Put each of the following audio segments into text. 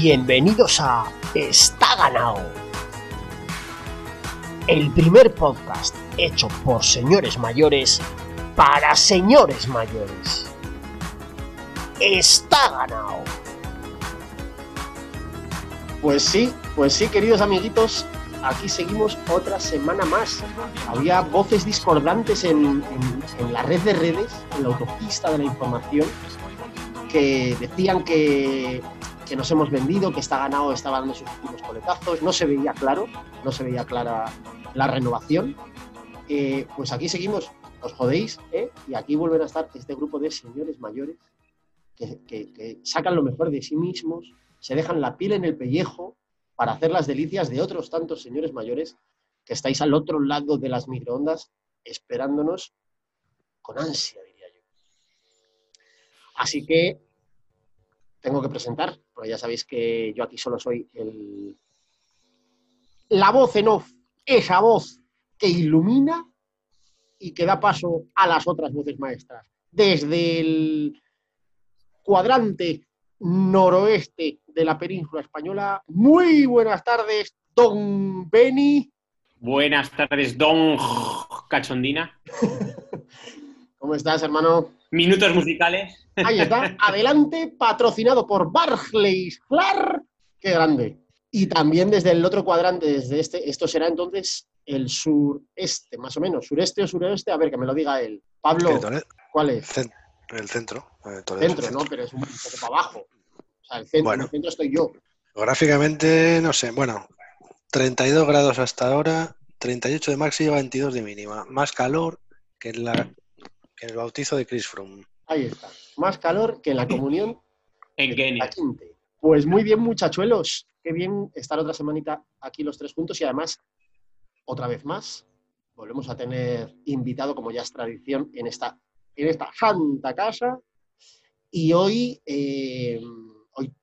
Bienvenidos a Está ganado. El primer podcast hecho por señores mayores para señores mayores. Está ganado. Pues sí, pues sí, queridos amiguitos, aquí seguimos otra semana más. Había voces discordantes en, en- la red de redes, en la autopista de la información, que decían que, que nos hemos vendido, que está ganado, estaba dando sus últimos coletazos. No se veía claro, no se veía clara la renovación. Eh, pues aquí seguimos, os jodéis, ¿eh? y aquí vuelven a estar este grupo de señores mayores que, sacan lo mejor de sí mismos, se dejan la piel en el pellejo para hacer las delicias de otros tantos señores mayores que estáis al otro lado de las microondas esperándonos con ansia, diría yo. Así que tengo que presentar, porque ya sabéis que yo aquí solo soy el... la voz en off, esa voz que ilumina y que da paso a las otras voces maestras. Desde el cuadrante noroeste de la península española. Muy buenas tardes, don Beni. Buenas tardes, don Cachondina. ¿Cómo estás, hermano? Minutos musicales. Ahí está, adelante, patrocinado por Barclays Clar. ¡Qué grande! Y también desde el otro cuadrante, desde este, esto será entonces el sureste, más o menos, sureste o suroeste, a ver, que me lo diga él. Pablo, ¿cuál es? el centro. eh, el Centro, ¿no? Pero es un poco para abajo. O sea, el centro, Bueno. el centro estoy yo. Gráficamente, no sé, bueno, 32 grados hasta ahora, 38 de máxima, 22 de mínima. Más calor que en, la, que en el bautizo de Chris Froome. Ahí está. Más calor que en la comunión En Kenia. Pues muy bien, muchachuelos. Qué bien estar otra semanita aquí los tres juntos y además, otra vez más, volvemos a tener invitado, como ya es tradición, en esta, en esta santa casa. Y hoy, eh, hoy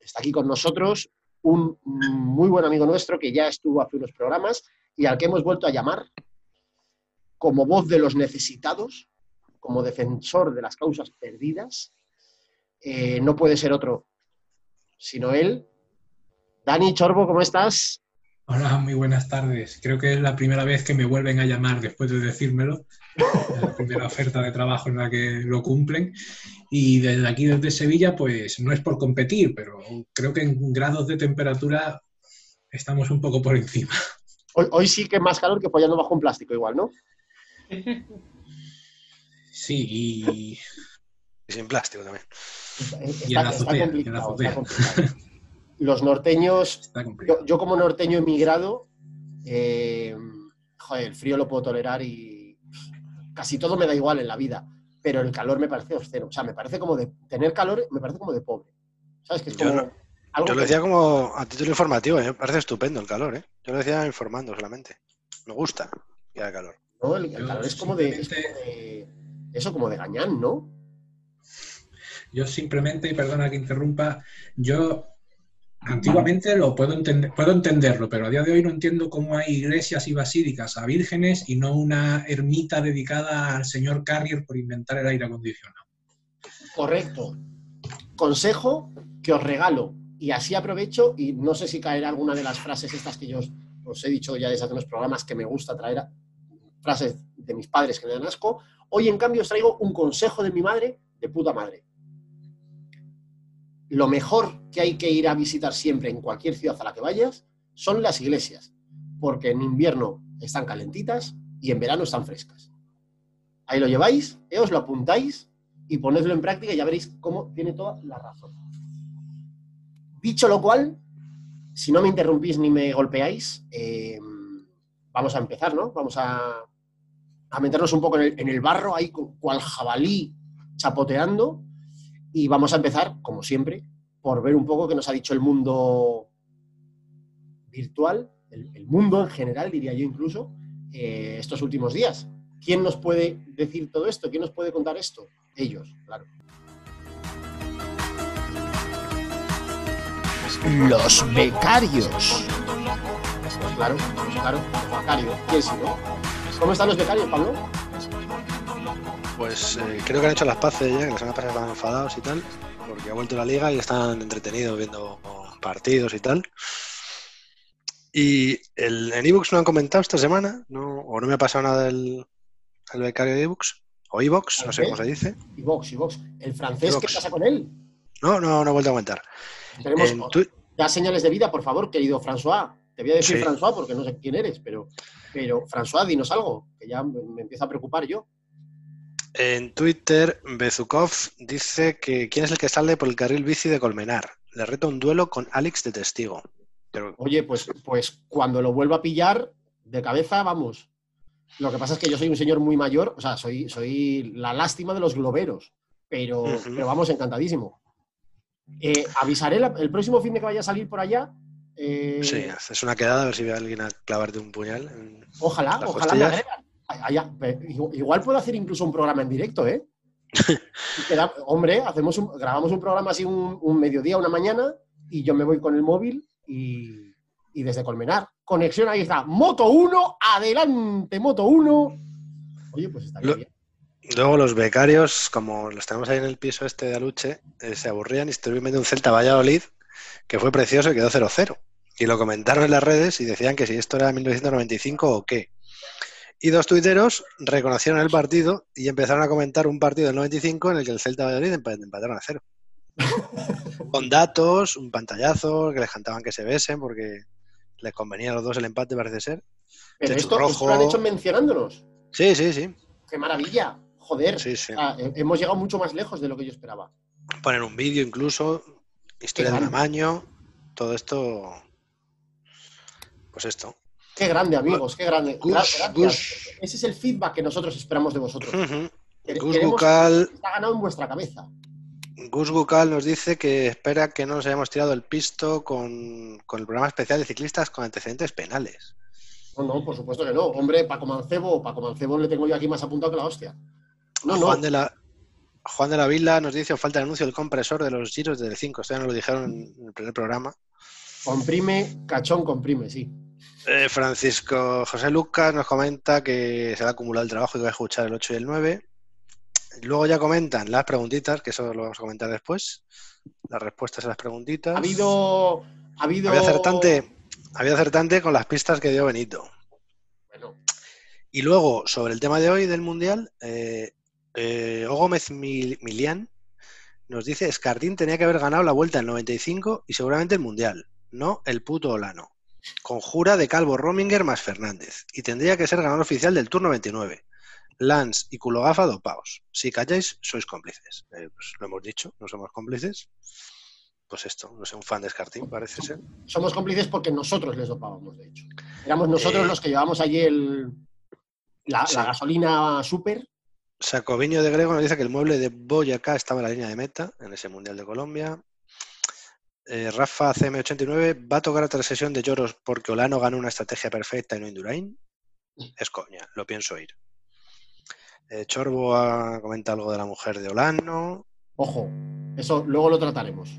está aquí con nosotros un muy buen amigo nuestro que ya estuvo hace unos programas y al que hemos vuelto a llamar como voz de los necesitados, como defensor de las causas perdidas. Eh, no puede ser otro sino él. Dani Chorbo, ¿cómo estás? Hola, muy buenas tardes. Creo que es la primera vez que me vuelven a llamar después de decírmelo. Es la primera oferta de trabajo en la que lo cumplen. Y desde aquí, desde Sevilla, pues no es por competir, pero creo que en grados de temperatura estamos un poco por encima. Hoy, hoy sí que más calor que follando bajo un plástico igual, ¿no? Sí, y Y sin plástico también. Está, Y en la está azotea, complicado, y en la está azotea. complicado. Los norteños, está complicado. yo, yo como norteño emigrado, eh, joder, el frío lo puedo tolerar y casi todo me da igual en la vida, pero el calor me parece obsceno. O sea, me parece como de tener calor, me parece como de pobre. ¿Sabes? Que es Yo como no- algo Yo lo que- decía como a título informativo, ¿eh? me parece estupendo el calor, ¿eh? Yo lo decía informando solamente. Me gusta que haga calor. ¿no? El, el Yo calor es como de, es simplemente- como de- Eso, como de gañán, ¿no? Yo simplemente, y perdona que interrumpa, yo antiguamente lo puedo entender, puedo entenderlo, pero a día de hoy no entiendo cómo hay iglesias y basílicas a vírgenes y no una ermita dedicada al señor Carrier por inventar el aire acondicionado. Correcto. Consejo que os regalo. Y así aprovecho, y no sé si caerá alguna de las frases estas que yo os, os he dicho ya desde hace unos programas que me gusta traer, frases de mis padres que me dan asco. Hoy, en cambio, os traigo un consejo de mi madre, de puta madre. Lo mejor que hay que ir a visitar siempre en cualquier ciudad a la que vayas son las iglesias, porque en invierno están calentitas y en verano están frescas. Ahí lo lleváis, eh, os lo apuntáis y ponedlo en práctica y ya veréis cómo tiene toda la razón. Dicho lo cual, si no me interrumpís ni me golpeáis, eh, vamos a empezar, ¿no? Vamos a, a meternos un poco en el, en el barro, ahí cu- cual jabalí chapoteando, y vamos a empezar, como siempre, por ver un poco qué nos ha dicho el mundo virtual, el, el mundo en general, diría yo incluso, eh, estos últimos días. ¿Quién nos puede decir todo esto? ¿Quién nos puede contar esto? Ellos, claro. Los becarios. Pues claro, pues claro, los becarios. ¿Quién si no? ¿Cómo están los becarios, Pablo? Pues eh, creo que han hecho las paces ya, que la semana pasada estaban enfadados y tal, porque ha vuelto la liga y están entretenidos viendo partidos y tal. Y el, en ebooks no han comentado esta semana, no, o no me ha pasado nada del el becario de ebooks, o ebooks, no sé cómo se dice. Y Vox. ¿El francés qué pasa con él? No, no, no he vuelto a comentar. Tenemos ya señales de vida, por favor, querido François. Te voy a decir Sí. François porque no sé quién eres, pero, pero François, dinos algo, que ya me, empiezo a preocupar yo. En Twitter, Bezukov dice que quién es el que sale por el carril bici de Colmenar. Le reto un duelo con Alex de testigo. Pero Oye, pues, pues cuando lo vuelva a pillar, de cabeza, vamos. Lo que pasa es que yo soy un señor muy mayor, o sea, soy, soy la lástima de los globeros, pero, vamos, encantadísimo. Eh, avisaré la- el próximo fin de que vaya a salir por allá. Eh, sí, haces una quedada a ver si ve a alguien a clavarte un puñal. en- Ojalá, las ojalá me costillas. agregan. Ay, ay, ay, pe- igual- puedo hacer incluso un programa en directo, ¿eh? Queda- hombre, hacemos un- grabamos un programa así un, un mediodía, una mañana, y yo me voy con el móvil y, y desde Colmenar. Conexión, ahí está. Moto 1, adelante, Moto 1. Oye, pues Lo- bien. Luego los becarios, como los tenemos ahí en el piso este de Aluche, eh, se aburrían y estuvieron viendo un Celta Valladolid que fue precioso y quedó 0-0. Y lo comentaron en las redes y decían que si esto era 1995 o qué. Y dos tuiteros reconocieron el partido y empezaron a comentar un partido del 95 en el que el Celta Valladolid empa- empataron a cero. Con datos, un pantallazo, que les cantaban que se besen porque les convenía a los dos el empate, parece ser. Pero esto, esto rojo. lo han hecho mencionándonos. Sí, sí, sí. ¡Qué maravilla! Joder, sí, sí. Ah, he- hemos llegado mucho más lejos de lo que yo esperaba. Poner un vídeo incluso, historia de grande. tamaño, todo esto. Pues esto. Qué grande, amigos, qué grande. Gus. Ese es el feedback que nosotros esperamos de vosotros. Quere- Gus Bucal, que está ganado en vuestra cabeza. Gus Bucal nos dice que espera que no nos hayamos tirado el pisto con, con el programa especial de ciclistas con antecedentes penales. No, no, por supuesto que no. Hombre, Paco Mancebo, Paco Mancebo le tengo yo aquí más apuntado que la hostia. No, no. Juan, de la, Juan de la Vila nos dice, os falta el anuncio del compresor de los giros del 5. Esto ya nos lo dijeron en el primer programa. Comprime, cachón, comprime, sí. Eh, Francisco José Lucas nos comenta que se va a acumular el trabajo y que va a escuchar el 8 y el 9. Luego ya comentan las preguntitas, que eso lo vamos a comentar después. Las respuestas a las preguntitas. Ha habido. Ha habido. Había acertante, había acertante con las pistas que dio Benito. Bueno, Y luego, sobre el tema de hoy del Mundial, eh, eh, O. Gómez Mil- Milián nos dice Escardín tenía que haber ganado la vuelta en 95 y seguramente el Mundial, no el puto Olano. Conjura de Calvo Rominger más Fernández. Y tendría que ser ganador oficial del turno 29. Lance y Culogafa dopaos. Si calláis, sois cómplices. Eh, pues lo hemos dicho, no somos cómplices. Pues esto, no sé, un fan de Escardín parece ser. somos cómplices porque nosotros les dopábamos, de hecho. Éramos nosotros Eh, los que llevamos allí el, la, sí. la gasolina super. Sacoviño de Grego nos dice que el mueble de Boyacá estaba en la línea de meta en ese Mundial de Colombia. Eh, Rafa CM89 va a tocar otra sesión de lloros porque Olano ganó una estrategia perfecta y no Indurain. Es coña, lo pienso ir. Eh, Chorbo ha comentado algo de la mujer de Olano. Ojo, eso luego lo trataremos.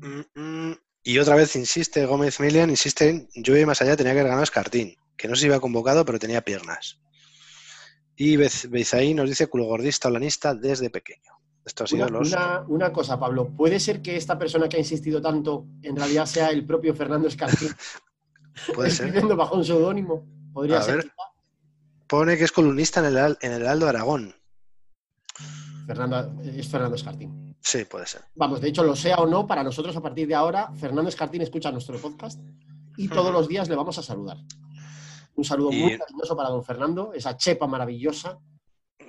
Mm, mm. Y otra vez insiste Gómez Milian, insiste en yo y más allá tenía que haber ganado Escartín, que no se iba convocado pero tenía piernas. Y Beizaí nos dice culo gordista olanista desde pequeño. Esto ha sido Una, los... una- una cosa, Pablo, ¿puede ser que esta persona que ha insistido tanto en realidad sea el propio Fernando Escartín Puede ser. escribiendo bajo un seudónimo? Podría A ser. ver. quizá. Pone que es columnista en el, en el Aldo Aragón. Fernando, es Fernando Escartín. Sí, puede ser. Vamos, de hecho, lo sea o no, para nosotros a partir de ahora, Fernando Escartín escucha nuestro podcast y todos los días le vamos a saludar. Un saludo Y- muy cariñoso para don Fernando, esa chepa maravillosa.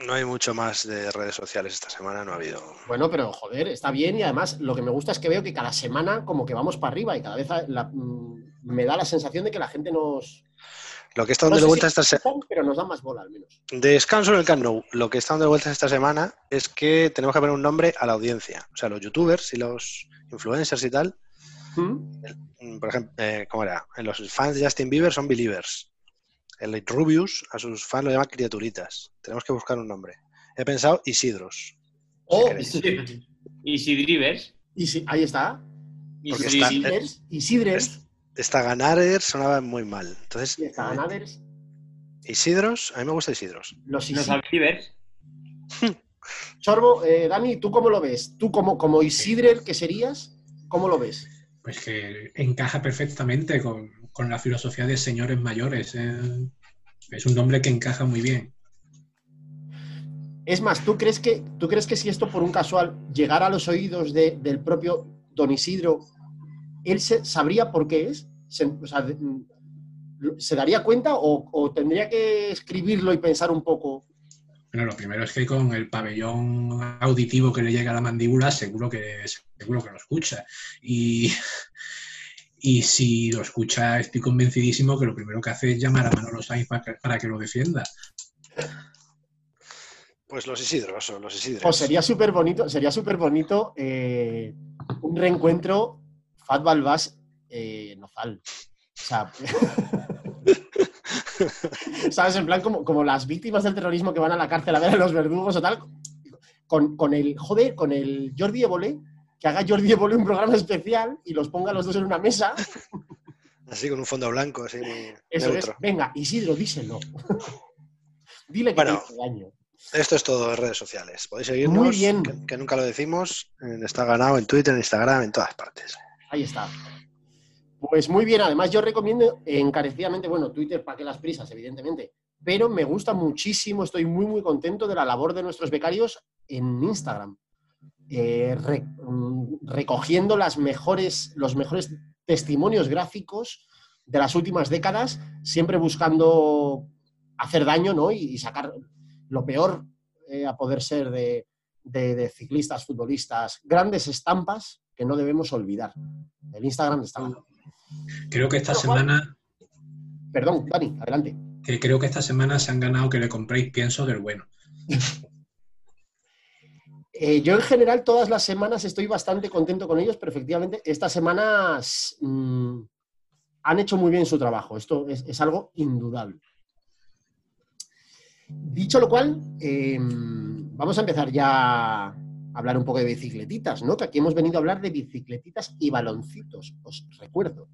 No hay mucho más de redes sociales esta semana, no ha habido. Bueno, pero joder, está bien y además lo que me gusta es que veo que cada semana como que vamos para arriba y cada vez la- mm, me da la sensación de que la gente nos... Lo que está no dando sé vuelta si esta se- escuchan, pero nos da más bola al menos. Descanso en el Camp Nou. Lo que está dando vueltas esta semana es que tenemos que poner un nombre a la audiencia. O sea, los youtubers y los influencers y tal. ¿Mm? mm, Por ejemplo, eh, ¿cómo era? Los fans de Justin Bieber son believers. El Rubius a sus fans lo llama criaturitas. Tenemos que buscar un nombre. He pensado Isidros. Oh, queréis. Isidres. Easy Drivers. Y sí, ahí está. Porque Easy- está- Isidres. Isidres. Esta Ganader sonaba muy mal. Entonces, eh, Ganaders. Isidros, a mí me gusta Isidros. Los. Drivers. Sorbo, eh, Dani, ¿tú cómo lo ves? ¿Tú como, como Isidrer que serías? ¿Cómo lo ves? Pues que encaja perfectamente con, con la filosofía de señores mayores. eh. Es un nombre que encaja muy bien. Es más, ¿tú crees que, ¿tú crees que si esto por un casual llegara a los oídos de- del propio Don Isidro, él se, sabría por qué es? Se, o sea, de- ¿se daría cuenta o tendría que escribirlo y pensar un poco? Bueno, lo primero es que con el pabellón auditivo que le llega a la mandíbula, seguro que, seguro que lo escucha. Y, y si lo escucha, estoy convencidísimo que lo primero que hace es llamar a Manolo Sainz para que, para que lo defienda. Pues los Isidros los Isidros. Pues sería súper bonito, sería súper bonito eh, un reencuentro Fat Balbás eh, Nozal. O sea, ¿sabes? En plan, como, como las víctimas del terrorismo que van a la cárcel a ver a los verdugos o tal, con, con el, joder, con el Jordi Évole, que haga Jordi Évole un programa especial y los ponga los dos en una mesa. Así con un fondo blanco, así Eso neutro. es. Venga, Isidro, díselo. Dile que Bueno. te hizo daño. Esto es todo en redes sociales. Podéis seguirnos, Muy bien. Que, que nunca lo decimos. Está ganado en Twitter, en Instagram, en todas partes. Ahí está. Pues muy bien, además yo recomiendo encarecidamente, bueno, Twitter para que las prisas, evidentemente, pero me gusta muchísimo, estoy muy, muy contento de la labor de nuestros becarios en Instagram, Eh, re- mm, recogiendo las mejores, los mejores testimonios gráficos de las últimas décadas, siempre buscando hacer daño ¿no? y, y sacar lo peor eh, a poder ser de, de- de ciclistas, futbolistas, grandes estampas que no debemos olvidar. El Instagram está ganado. Creo que esta Pero, semana, Perdón, Dani, adelante. que creo que esta semana se han ganado que le compréis pienso del bueno. Eh, yo en general todas las semanas estoy bastante contento con ellos, pero efectivamente estas semanas mm, han hecho muy bien su trabajo. Esto es, es algo indudable. Dicho lo cual, eh, vamos a empezar ya a hablar un poco de bicicletitas, ¿no? Que aquí hemos venido a hablar de bicicletitas y baloncitos, os recuerdo.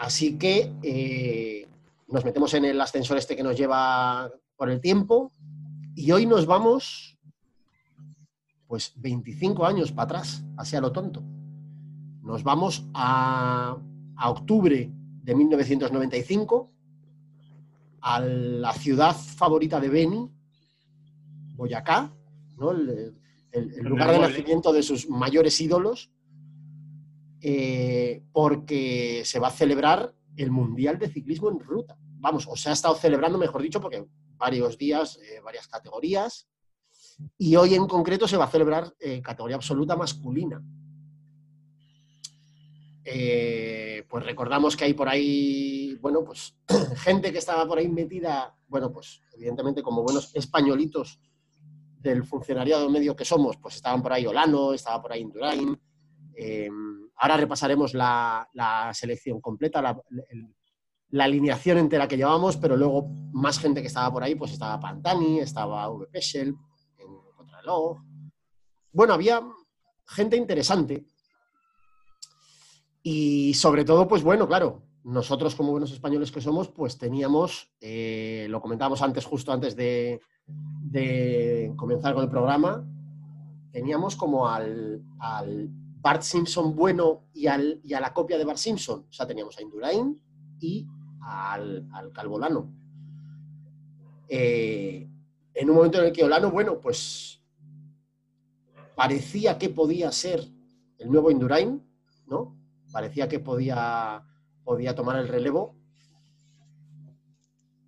Así que eh, nos metemos en el ascensor este que nos lleva por el tiempo y hoy nos vamos pues 25 años para atrás, así a lo tonto. Nos vamos a, a octubre de 1995 a la ciudad favorita de Beni, Boyacá, ¿no? el, el- el lugar de nacimiento de sus mayores ídolos, eh, porque se va a celebrar el Mundial de Ciclismo en Ruta. Vamos, o se ha estado celebrando, mejor dicho, porque varios días, eh, varias categorías, y hoy en concreto se va a celebrar eh, categoría absoluta masculina. Pues recordamos que hay por ahí, bueno, pues gente que estaba por ahí metida, bueno, pues evidentemente como buenos españolitos del funcionariado medio que somos, pues estaban por ahí Olano, estaba por ahí Indurain. Eh, ahora repasaremos la, selección completa, la, la alineación entera que llevamos, pero luego más gente que estaba por ahí, pues estaba Pantani, estaba V. Peschel, en Contralog. Bueno, había gente interesante. Y sobre todo, pues bueno, claro, nosotros como buenos españoles que somos, pues teníamos, eh, lo comentábamos antes, justo antes de, de comenzar con el programa, teníamos como al, al Bart Simpson bueno y, al, y a la copia de Bart Simpson. O sea, teníamos a Indurain y al, al Calvolano. Eh, en un momento en el que Olano, bueno, pues parecía que podía ser el nuevo Indurain, ¿no? Parecía que podía, podía tomar el relevo.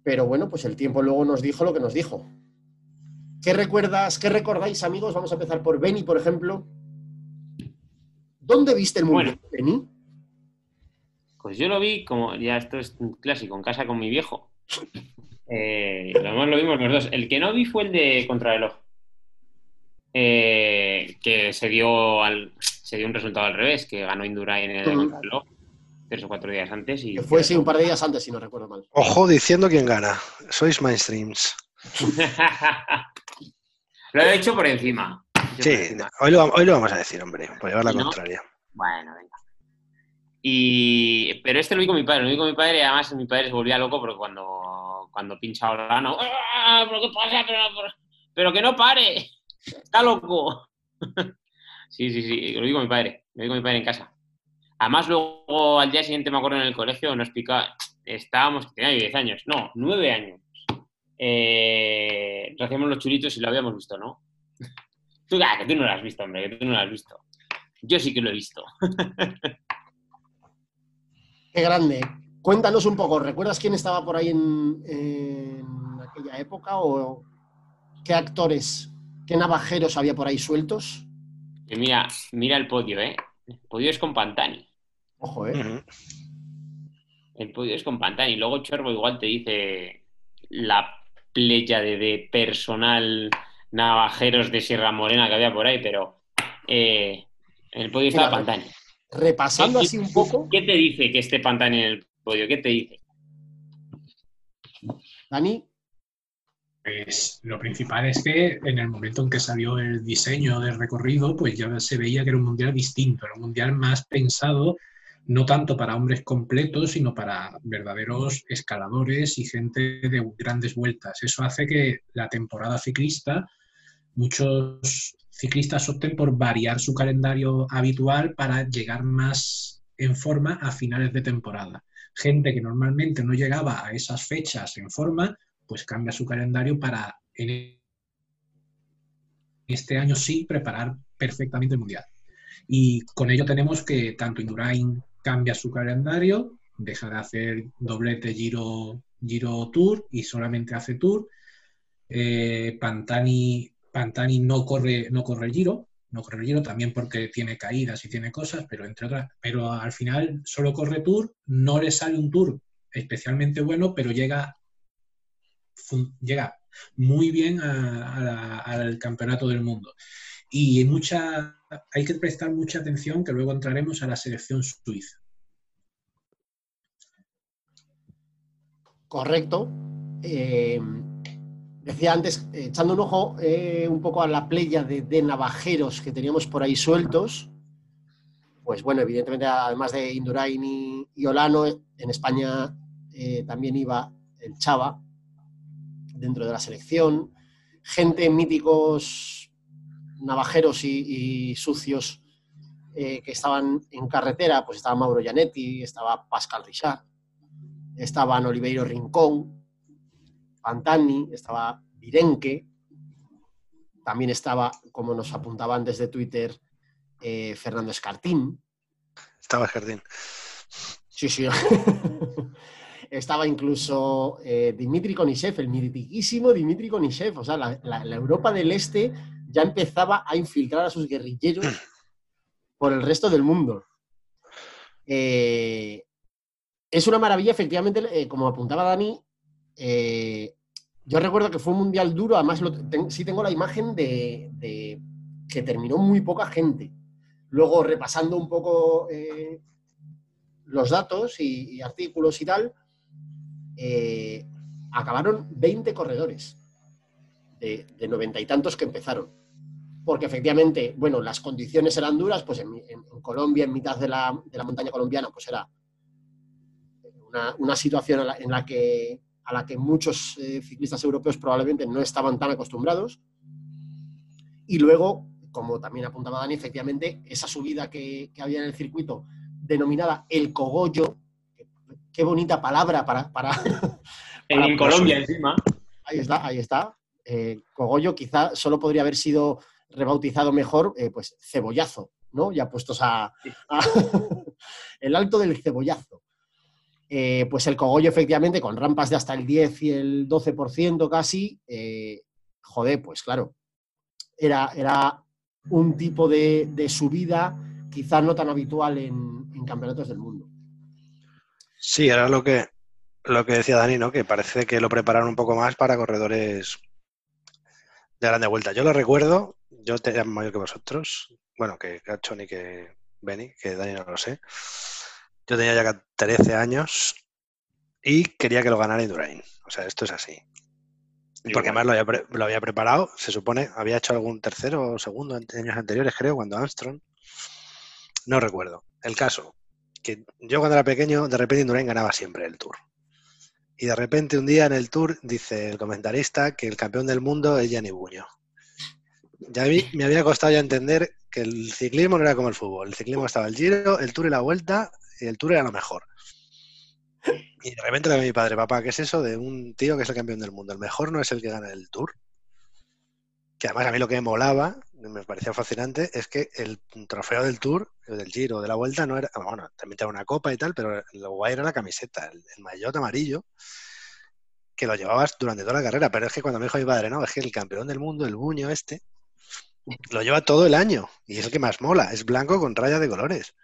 Pero bueno, pues el tiempo luego nos dijo lo que nos dijo. ¿Qué recuerdas, qué recordáis, amigos? Vamos a empezar por Benny, por ejemplo. ¿Dónde viste el mundial, Benny? Pues yo lo vi como, ya esto es un clásico, en casa con mi viejo. Eh, lo demás lo vimos los dos. El que no vi fue el de Contrarreloj. Eh, que se dio, al, se dio un resultado al revés, que ganó Indurain en el Ujú. Contrarreloj tres o cuatro días antes. Y Que fue, sí, un par de días antes, si no recuerdo mal. Ojo diciendo quién gana. Sois mainstreams. lo he hecho por encima. Sí, hoy lo, hoy lo vamos a decir, hombre, por llevar la contraria. Bueno, venga. Y, pero este lo vi con mi padre, lo vi con mi padre y además mi padre se volvía loco porque cuando, cuando pincha Olano, ¡Ah! ¿pero qué pasa? Pero, pero- pero que no pare, está loco. Sí, sí, sí, lo vi con mi padre, lo vi con mi padre en casa. Además, luego al día siguiente me acuerdo en el colegio, nos explicaba, estábamos, tenía 10 años, no, 9 años. Eh, los chulitos y lo habíamos visto, ¿no? Tú, ah, que tú no lo has visto, hombre, que tú no lo has visto. Yo sí que lo he visto. Qué grande. Cuéntanos un poco, ¿recuerdas quién estaba por ahí en, en aquella época o qué actores, qué navajeros había por ahí sueltos? Y mira, mira el podio, ¿eh? El podio es con Pantani. Ojo, ¿eh? El podio es con Pantani. Luego Chorbo igual te dice la playa de, de personal navajeros de Sierra Morena que había por ahí, pero eh, en el podio estaba Mira, Pantani. Repasando ¿Qué- así un poco, ¿Qué te dice que esté Pantani en el podio? ¿Qué te dice? Dani, Pues lo principal es que en el momento en que salió el diseño del recorrido, pues ya se veía que era un mundial distinto, era un mundial más pensado no tanto para hombres completos, sino para verdaderos escaladores y gente de grandes vueltas. Eso hace que la temporada ciclista, muchos ciclistas opten por variar su calendario habitual para llegar más en forma a finales de temporada. Gente que normalmente no llegaba a esas fechas en forma, pues cambia su calendario para este año sí preparar perfectamente el mundial. Y con ello tenemos que tanto Indurain cambia su calendario, deja de hacer doblete Giro, Giro Tour y solamente hace Tour. Eh, Pantani, Pantani no corre, no corre el Giro, no corre el Giro también porque tiene caídas y tiene cosas, pero entre otras, pero al final solo corre Tour, no le sale un Tour especialmente bueno, pero llega llega muy bien al campeonato del mundo. Y mucha, hay que prestar mucha atención, que luego entraremos a la selección suiza. correcto. Eh, decía antes, echando un ojo eh, un poco a la playa de, navajeros que teníamos por ahí sueltos, pues bueno, evidentemente, además de Indurain y, Olano, en España eh, también iba el Chava dentro de la selección, gente míticos navajeros y, y sucios eh, que estaban en carretera, pues estaba Mauro Gianetti, estaba Pascal Richard, estaban Oliveiro Rincón, Pantani, estaba Virenque, también estaba, como nos apuntaban desde Twitter, eh, Fernando Escartín. Estaba Jardín. Sí, sí. Estaba incluso eh, Dimitri Konishev, el mitiquísimo Dimitri Konishev. O sea, la, la- la Europa del Este ya empezaba a infiltrar a sus guerrilleros por el resto del mundo. Eh, es una maravilla, efectivamente, como apuntaba Dani. Eh, yo recuerdo que fue un mundial duro, además lo sí tengo la imagen de, que terminó muy poca gente. Luego, repasando un poco eh, los datos y, artículos y tal, eh, acabaron 20 corredores de, 90 y tantos que empezaron. Porque efectivamente, bueno, las condiciones eran duras, pues en, Colombia, en mitad de la, de la montaña colombiana, pues era una, situación en la que, a la que muchos eh, ciclistas europeos probablemente no estaban tan acostumbrados. Y luego, como también apuntaba Dani, efectivamente, esa subida que, que había en el circuito, denominada el cogollo, qué bonita palabra para... para para- En Colombia encima. ahí está, ahí está. Eh, cogollo quizá solo podría haber sido rebautizado mejor, eh, pues cebollazo, ¿no? Ya puestos a, a- el alto del cebollazo. Eh, pues el cogollo, efectivamente, con rampas de hasta el 10 y el 12% casi, eh, joder, pues claro, era, era un tipo de, subida quizás no tan habitual en, campeonatos del mundo. Sí, era lo que, lo que decía Dani, ¿no? Que parece que lo prepararon un poco más para corredores de grande vuelta. Yo lo recuerdo, yo era mayor que vosotros, bueno, que Gachon y que Benny, que Dani no lo sé. Yo tenía ya 13 años y quería que lo ganara Indurain. O sea, esto es así. Porque además lo había, pre- lo había preparado, se supone, había hecho algún tercero o segundo en años anteriores, creo, cuando Armstrong. No recuerdo. El caso, que yo cuando era pequeño, de repente Indurain ganaba siempre el Tour. Y de repente un día en el Tour dice el comentarista que el campeón del mundo es Gianni Buño. Ya mí me había costado ya entender que el ciclismo no era como el fútbol. El ciclismo estaba el giro, el tour y la vuelta, y el tour era lo mejor. Y de repente le mi padre, papá, ¿qué es eso de un tío que es el campeón del mundo? El mejor no es el que gana el tour. Que además a mí lo que me molaba, me parecía fascinante, es que el trofeo del tour, el del giro, de la vuelta, no era, bueno, también tenía una copa y tal, pero lo guay era la camiseta, el, el maillot amarillo, que lo llevabas durante toda la carrera. Pero es que cuando me dijo mi padre, no, es que el campeón del mundo, el buño este, lo lleva todo el año y es el que más mola, es blanco con rayas de colores.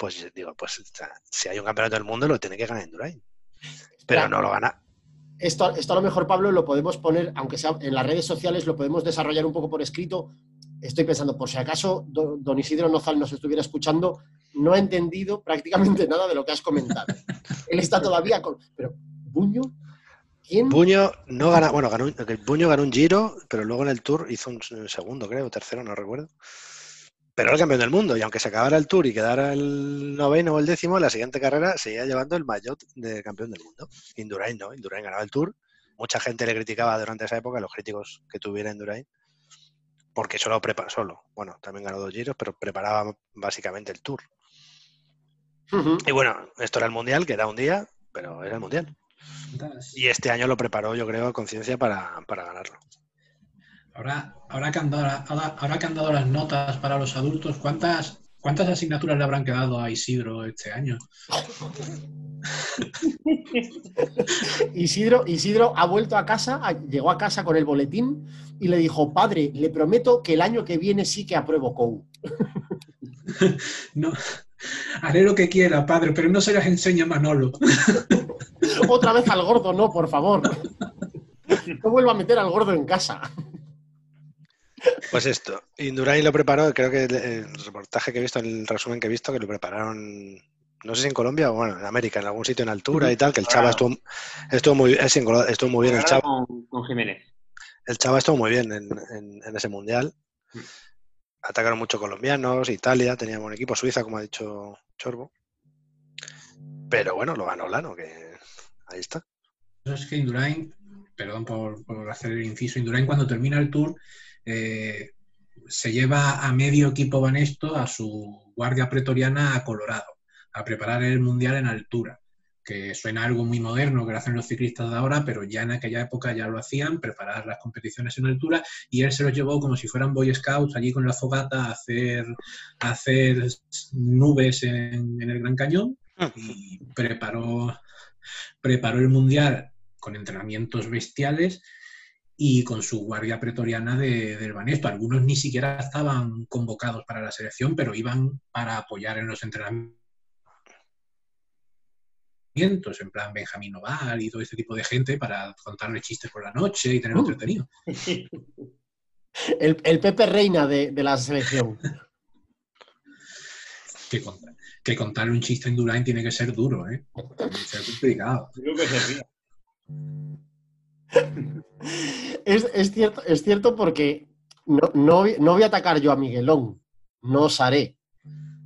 Pues digo, pues si hay un campeonato del mundo lo tiene que ganar Indurain. Pero no lo gana. Esto, esto a lo mejor, Pablo, lo podemos poner, aunque sea en las redes sociales, lo podemos desarrollar un poco por escrito. Estoy pensando, por si acaso do- don Isidro Nozal nos estuviera escuchando, no ha entendido prácticamente nada de lo que has comentado. Él está todavía con... Pero, ¿Buño? ¿Quién? Buño no gana, bueno, ganó, Buño ganó un giro, pero luego en el Tour hizo un segundo, creo, tercero, no recuerdo. Pero era el campeón del mundo y aunque se acabara el Tour y quedara el noveno o el décimo, la siguiente carrera seguía llevando el maillot de campeón del mundo. Indurain no, Indurain ganaba el Tour. Mucha gente le criticaba durante esa época, los críticos que tuviera Indurain, porque solo preparó, solo, bueno, también ganó dos giros, pero preparaba básicamente el Tour. Y bueno, esto era el Mundial, que era un día, pero era el Mundial. Y este año lo preparó, yo creo, a conciencia para, para ganarlo. Ahora, ahora, que han dado, ahora, ahora que han dado las notas para los adultos, ¿cuántas, ¿cuántas asignaturas le habrán quedado a Isidro este año? Isidro, Isidro ha vuelto a casa, llegó a casa con el boletín y le dijo, padre, le prometo que el año que viene sí que apruebo COU. No, haré lo que quiera, padre, pero no se las enseña Manolo. Otra vez al gordo, no, por favor. No vuelva a meter al gordo en casa. Pues esto, Indurain lo preparó, creo que el, reportaje que he visto, el resumen que he visto, que lo prepararon, no sé si en Colombia o bueno, en América, en algún sitio en altura y tal, que el Chava estuvo, estuvo muy, estuvo muy bien, el Chava, Con, con Jiménez. el Chava estuvo muy bien en, en- en ese mundial. Atacaron mucho colombianos, Italia, tenía buen equipo, Suiza, como ha dicho Chorbo. Pero bueno, lo ganó Lano, que ahí está. Es que Indurain, perdón por, por hacer el inciso, Indurain cuando termina el tour eh, se lleva a medio equipo Banesto a su guardia pretoriana a Colorado, a preparar el mundial en altura, que suena algo muy moderno que lo hacen los ciclistas de ahora, pero ya en aquella época ya lo hacían, preparar las competiciones en altura, y él se los llevó como si fueran Boy Scouts allí con la fogata a hacer, a hacer nubes en, en el Gran Cañón y preparó, preparó el mundial con entrenamientos bestiales y con su guardia pretoriana de, del Banesto. Algunos ni siquiera estaban convocados para la selección, pero iban para apoyar en los entrenamientos, en plan Benjamín Oval y todo ese tipo de gente para contarle chistes por la noche y tenerlo Uh. entretenido. El, el Pepe Reina de, de la selección. Que, contar- que contarle un chiste en Durain tiene que ser duro, ¿eh? Tiene que ser complicado. Creo que. Es, es cierto, es cierto porque no, no, no voy a atacar yo a Miguelón, no osaré.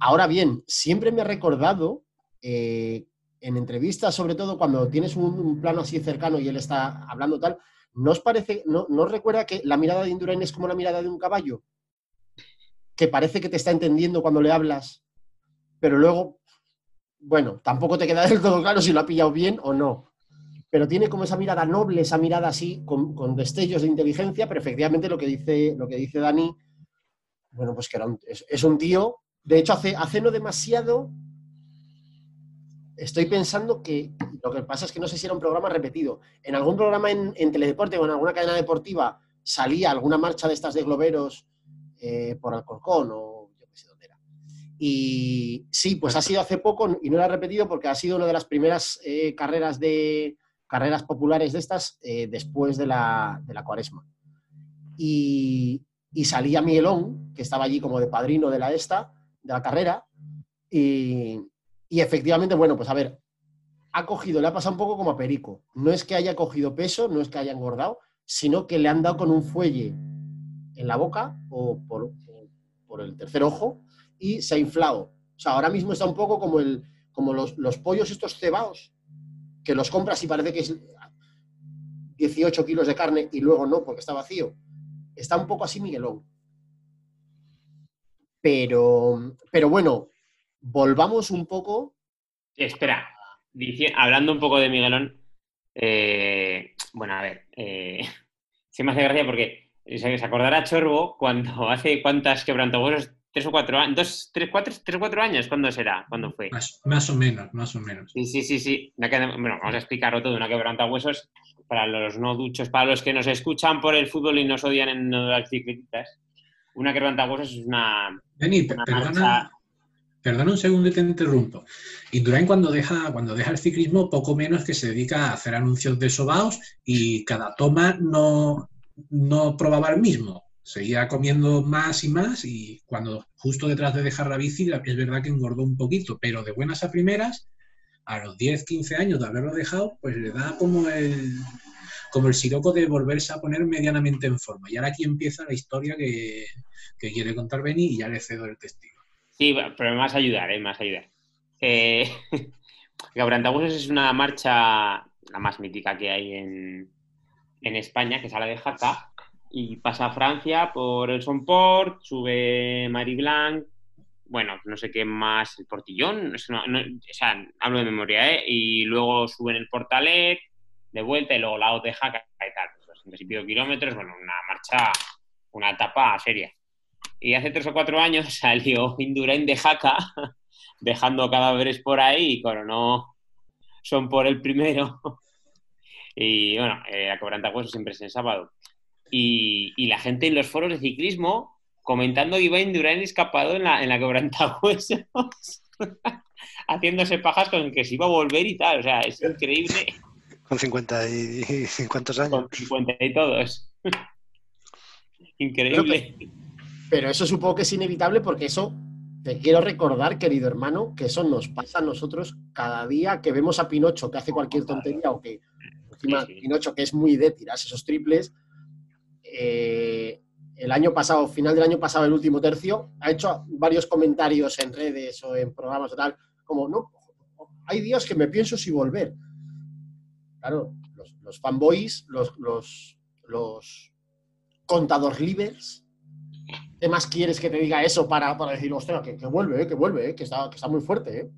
Ahora bien, siempre me ha recordado, eh, en entrevistas, sobre todo cuando tienes un, plano así cercano y él está hablando tal, ¿no os parece, no, no os recuerda que la mirada de Indurain es como la mirada de un caballo? Que parece que te está entendiendo cuando le hablas, pero luego, bueno, tampoco te queda del todo claro si lo ha pillado bien o no pero tiene como esa mirada noble, esa mirada así, con, destellos de inteligencia, pero efectivamente lo que dice, lo que dice Dani, bueno, pues que era un- es, un tío, de hecho, hace, hace no demasiado, estoy pensando que lo que pasa es que no sé si era un programa repetido, en algún programa en, Teledeporte o en alguna cadena deportiva salía alguna marcha de estas de globeros eh, por Alcorcón o yo qué sé dónde era. Y sí, pues ha sido hace poco y no era repetido porque ha sido una de las primeras eh, carreras de carreras populares de estas eh, después de la, de la cuaresma. Y, salía Miguelón, que estaba allí como de padrino de la esta, de la carrera, y, y efectivamente, bueno, pues a ver, ha cogido, le ha pasado un poco como a Perico. No es que haya cogido peso, no es que haya engordado, sino que le han dado con un fuelle en la boca o por, por el tercer ojo y se ha inflado. O sea, ahora mismo está un poco como, el, como los, los pollos estos cebados, que los compras y parece que es 18 kilos de carne y luego no, porque está vacío. Está un poco así Miguelón. Pero, pero bueno, volvamos un poco. Espera, hablando un poco de Miguelón, eh, bueno, a ver, eh, se me hace gracia porque se acordará Chorbo cuando hace cuántas quebrantahuesos, tres o cuatro años, dos, tres, cuatro, tres o cuatro años, ¿cuándo será? ¿Cuándo fue? Más, o menos, más o menos. Sí, sí, sí, sí. Bueno, vamos a explicarlo todo. Una quebrantahuesos para los no duchos, para los que nos escuchan por el fútbol y nos odian en las bicicletas. Una quebrantahuesos es una. Vení, perdona, perdona un segundo y te interrumpo. Indurain cuando deja, cuando deja el ciclismo, poco menos que se dedica a hacer anuncios de sobaos y cada toma no, no probaba el mismo. Seguía comiendo más y más y cuando justo detrás de dejar la bici es verdad que engordó un poquito, pero de buenas a primeras, a los 10, 15 años de haberlo dejado, pues le da como el, como el siroco de volverse a poner medianamente en forma. Y ahora aquí empieza la historia que, quiere contar Benny y ya le cedo el testigo. Sí, pero más ayudar, ¿eh? Más ayudar. Eh, es una marcha la más mítica que hay en, en España, que sale de Jaca y pasa a Francia por el Sonport, sube Mariblanc, bueno, no sé qué más, el Portillón, o sea, hablo de memoria, ¿eh? Y luego sube en el Portalet, de vuelta, y luego la de Jaca y tal, pues, y pico kilómetros, bueno, una marcha, una etapa seria. Y hace tres o cuatro años salió Indurain de Jaca, dejando cadáveres por ahí y coronó son por el primero. Y bueno, eh, la huesos siempre es en sábado. Y, la gente en los foros de ciclismo comentando que iba Indurain escapado en la, en la quebrantahuesos, haciéndose pajas con que se iba a volver y tal. O sea, es increíble. Con 50 y 50 años. Con 50 y todos. increíble. pero eso supongo que es inevitable porque eso te quiero recordar, querido hermano, que eso nos pasa a nosotros cada día que vemos a Pinocho que hace cualquier tontería o que Pinocho, que es muy de tiras esos triples, eh, el año pasado, final del año pasado, el último tercio, ha hecho varios comentarios en redes o en programas o tal, como, no, hay días que me pienso si volver. Claro, los, fanboys, los, los, los contador livers, ¿qué más quieres que te diga eso para, para decir, hostia, que, vuelve, eh, que vuelve, eh, que, está, muy fuerte? Eh?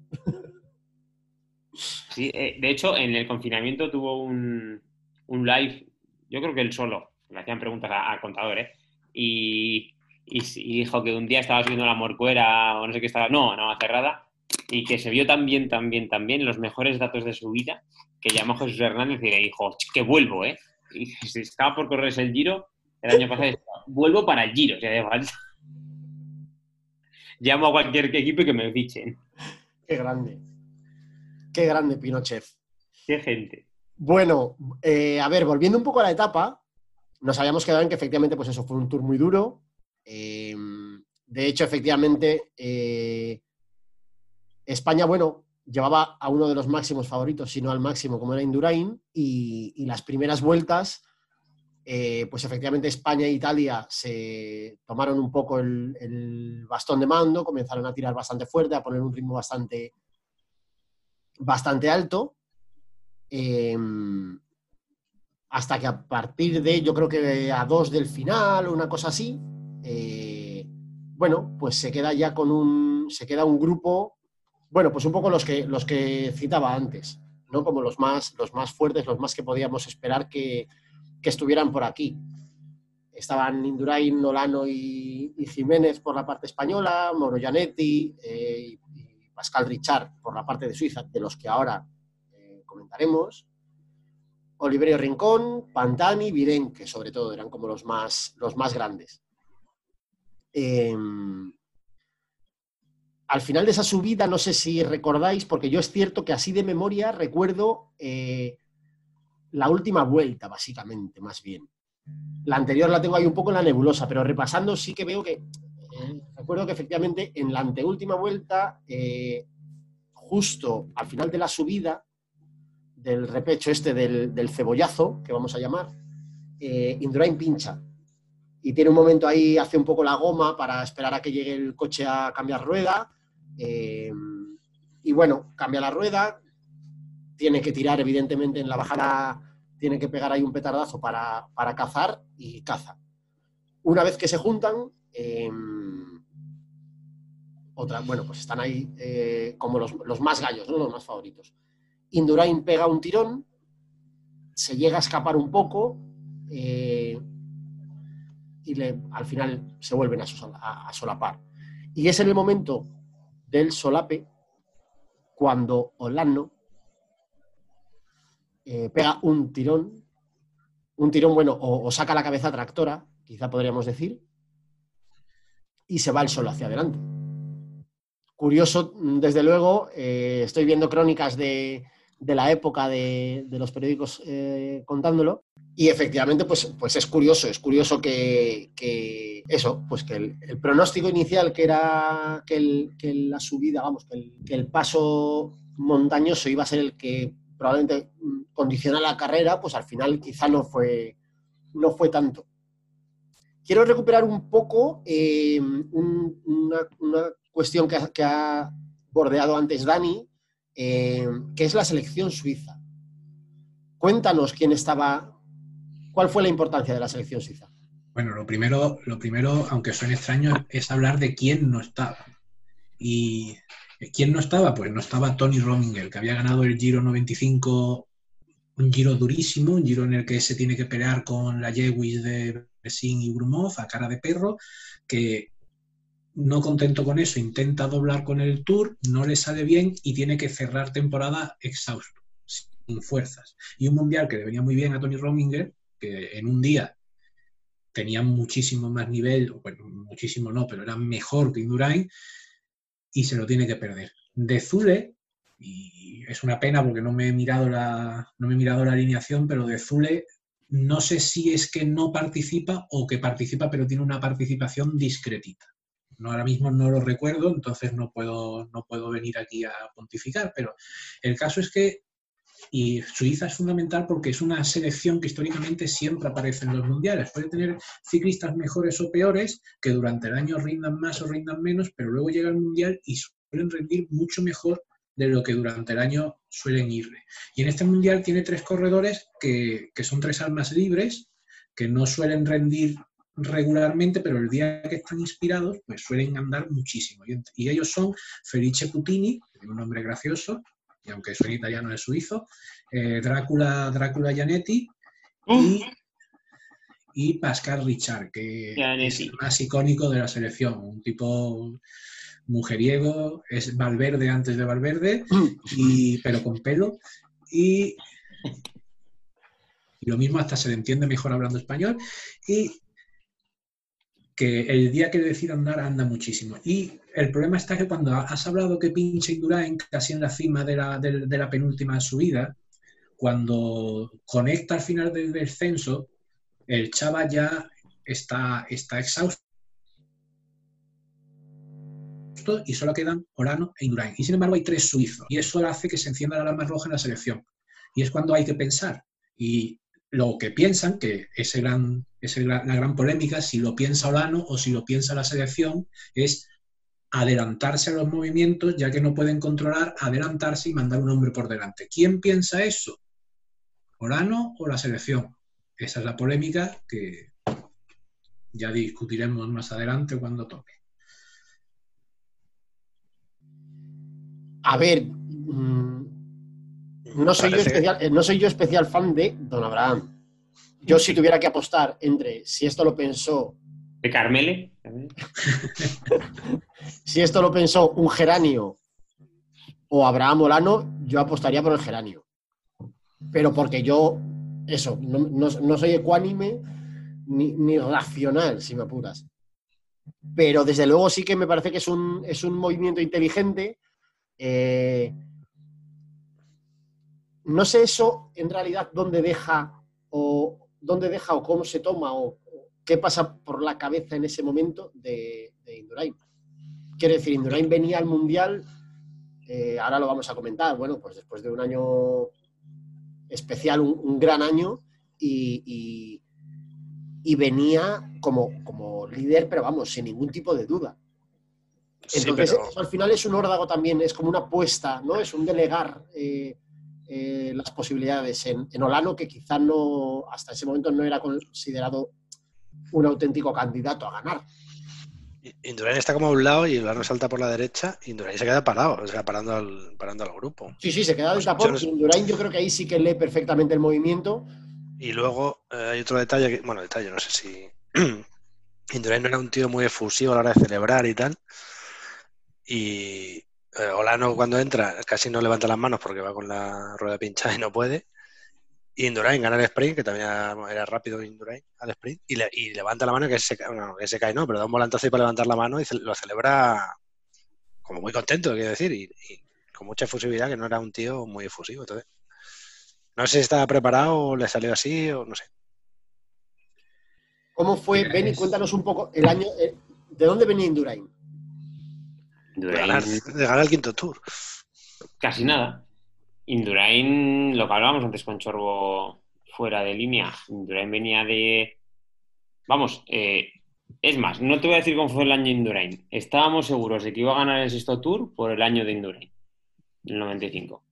Sí, de hecho, en el confinamiento tuvo un, live, yo creo que él solo, le hacían preguntas al contador, ¿eh? Y, dijo que un día estaba subiendo la morcuera o no sé qué estaba, no, no, cerrada, y que se vio tan bien, tan bien, tan bien los mejores datos de su vida, que llamó a Jesús Hernández y le dijo, que vuelvo, ¿eh? Y si estaba por correrse el giro, el año pasado, vuelvo para el giro, o sea, de falta. Llamo a cualquier equipo y que me fichen. Qué grande. Qué grande Pinochet. Qué gente. Bueno, eh, a ver, volviendo un poco a la etapa, nos habíamos quedado en que efectivamente, pues eso fue un tour muy duro. Em, de hecho, efectivamente, eh, España, bueno, llevaba a uno de los máximos favoritos, si no al máximo, como era Indurain, y, las primeras vueltas, eh, pues efectivamente España e Italia se tomaron un poco el, el, bastón de mando, comenzaron a tirar bastante fuerte, a poner un ritmo bastante, bastante alto. Em, hasta que a partir de, yo creo que a dos del final o una cosa así, eh, bueno, pues se queda ya con un, se queda un grupo, bueno, pues un poco los que, los que citaba antes, ¿no? Como los más, los más fuertes, los más que podíamos esperar que, estuvieran por aquí. Estaban Indurain, Nolano y, Jiménez por la parte española, Moroyanetti eh, Pascal Richard por la parte de Suiza, de los que ahora eh, comentaremos, Oliverio Rincón, Pantani, Viren, que sobre todo eran como los más, los más grandes. Em, al final de esa subida, no sé si recordáis, porque yo es cierto que así de memoria recuerdo eh, la última vuelta, básicamente, más bien. La anterior la tengo ahí un poco en la nebulosa, pero repasando sí que veo que recuerdo que efectivamente en la anteúltima vuelta, eh, justo al final de la subida del repecho este del, cebollazo, que vamos a llamar, eh, Indurain pincha. Y tiene un momento ahí, hace un poco la goma para esperar a que llegue el coche a cambiar rueda. Eh, y bueno, cambia la rueda, tiene que tirar evidentemente en la bajada, tiene que pegar ahí un petardazo para, cazar y caza. Una vez que se juntan, otra, bueno, pues están ahí eh, como los, los más gallos, ¿no? los más favoritos. Indurain pega un tirón, se llega a escapar un poco eh, y le- al final se vuelven a, sol- a- a solapar. Y es en el momento del solape cuando Olano eh, pega un tirón, un tirón bueno, o, saca la cabeza tractora, quizá podríamos decir, y se va el solo hacia adelante. Curioso, desde luego, eh, estoy viendo crónicas de, de la época de, de los periódicos eh, contándolo, y efectivamente, pues, pues es curioso, es curioso que, que eso, pues que el, pronóstico inicial que era que, el- que la subida, vamos, que el, paso montañoso iba a ser el que probablemente mm, condiciona la carrera, pues al final quizá no fue, no fue tanto. Quiero recuperar un poco eh, un- una, una cuestión que que ha bordeado antes Dani, eh, que es la selección suiza. Cuéntanos quién estaba, cuál fue la importancia de la selección suiza. Bueno, lo primero, lo primero, aunque suene extraño, es hablar de quién no estaba. ¿Y quién no estaba? Pues no estaba Tony Rominger, que había ganado el Giro 95, un Giro durísimo, un Giro en el que se tiene que pelear con la Lewis de Bessin y Grumov a cara de perro, que no contento con eso, intenta doblar con el Tour, no le sale bien y tiene que cerrar temporada exhausto, sin fuerzas. Y un mundial que le venía muy bien a Tony Rominger, que en un día tenía muchísimo más nivel, bueno, muchísimo no, pero era mejor que Indurain y se lo tiene que perder. De Zule, y es una pena porque no me he mirado la, no me he mirado la alineación, pero de Zule no sé si es que no participa o que participa, pero tiene una participación discretita. No, ahora mismo no lo recuerdo, entonces no puedo, no puedo venir aquí a pontificar, pero el caso es que y Suiza es fundamental porque es una selección que históricamente siempre aparece en los mundiales. Puede tener ciclistas mejores o peores que durante el año rindan más o rindan menos, pero luego llega el mundial y suelen rendir mucho mejor de lo que durante el año suelen irle. Y en este mundial tiene tres corredores que, que son tres almas libres, que no suelen rendir regularmente, pero el día que están inspirados, pues suelen andar muchísimo. Y, ellos son Felice Putini, un nombre gracioso, y aunque suene italiano es suizo, eh, Drácula, Drácula Gianetti y, y Pascal Richard, que Gianetti. es el más icónico de la selección, un tipo mujeriego, es Valverde antes de Valverde, y, pero con pelo, y, y lo mismo hasta se le entiende mejor hablando español, y que el día que decida andar anda muchísimo. Y el problema está que cuando has hablado que pinche Indurain casi en la cima de la, de, la penúltima subida, cuando conecta al final del descenso, el chava ya está, está exhausto y solo quedan Orano e Indurain. Y sin embargo hay tres suizos y eso hace que se encienda la alarma roja en la selección. Y es cuando hay que pensar. Y lo que piensan, que es, el gran, es el, la gran polémica, si lo piensa Olano o si lo piensa la selección, es adelantarse a los movimientos, ya que no pueden controlar, adelantarse y mandar un hombre por delante. ¿Quién piensa eso? ¿Olano o la selección? Esa es la polémica que ya discutiremos más adelante cuando toque. A ver, mmm, no soy, yo especial, eh, no soy yo especial fan de Don Abraham. Yo si tuviera que apostar entre si esto lo pensó... ¿De Carmele? si esto lo pensó un geranio o Abraham Olano, yo apostaría por el geranio. Pero porque yo, eso, no, no, no soy ecuánime ni, ni, racional, si me apuras. Pero desde luego sí que me parece que es un, es un movimiento inteligente. Eh, no sé eso en realidad dónde deja o dónde deja o cómo se toma o, o qué pasa por la cabeza en ese momento de, de Indurain. Quiero decir, Indurain venía al Mundial, eh, ahora lo vamos a comentar, bueno, pues después de un año especial, un, un gran año, y, y, y venía como, como, líder, pero vamos, sin ningún tipo de duda. Entonces, sí, pero... eso al final es un órdago también, es como una apuesta, ¿no? Es un delegar eh, eh, las posibilidades en, en, Olano, que quizá no, hasta ese momento no era considerado un auténtico candidato a ganar. Indurain está como a un lado y Olano salta por la derecha. y Indurain se queda parado, o sea, parando al, parando al grupo. Sí, sí, se queda del Pues tapón. Indurain yo creo que ahí sí que lee perfectamente el movimiento. Y luego eh, hay otro detalle, que, bueno, detalle, no sé si. Indurain no era un tío muy efusivo a la hora de celebrar y tal. Y Olano cuando entra casi no levanta las manos porque va con la rueda pinchada y no puede. Y Indurain gana el sprint, que también era rápido Indurain al sprint, y, le- y levanta la mano que se, bueno, que se cae, no, pero da un volantazo ahí para levantar la mano y ce- lo celebra como muy contento, quiero decir, y, y con mucha efusividad, que no era un tío muy efusivo. Entonces, no sé si estaba preparado o le salió así o no sé. ¿Cómo fue, Benny? Cuéntanos un poco el año. eh, ¿De dónde venía Indurain? De ganar, de ganar el quinto tour. casi nada. Indurain, lo que hablábamos antes con Chorbo fuera de línea, Indurain venía de... Vamos, eh, es más, no te voy a decir cómo fue el año de Indurain. Estábamos seguros de que iba a ganar el sexto tour por el año de Indurain, el 95.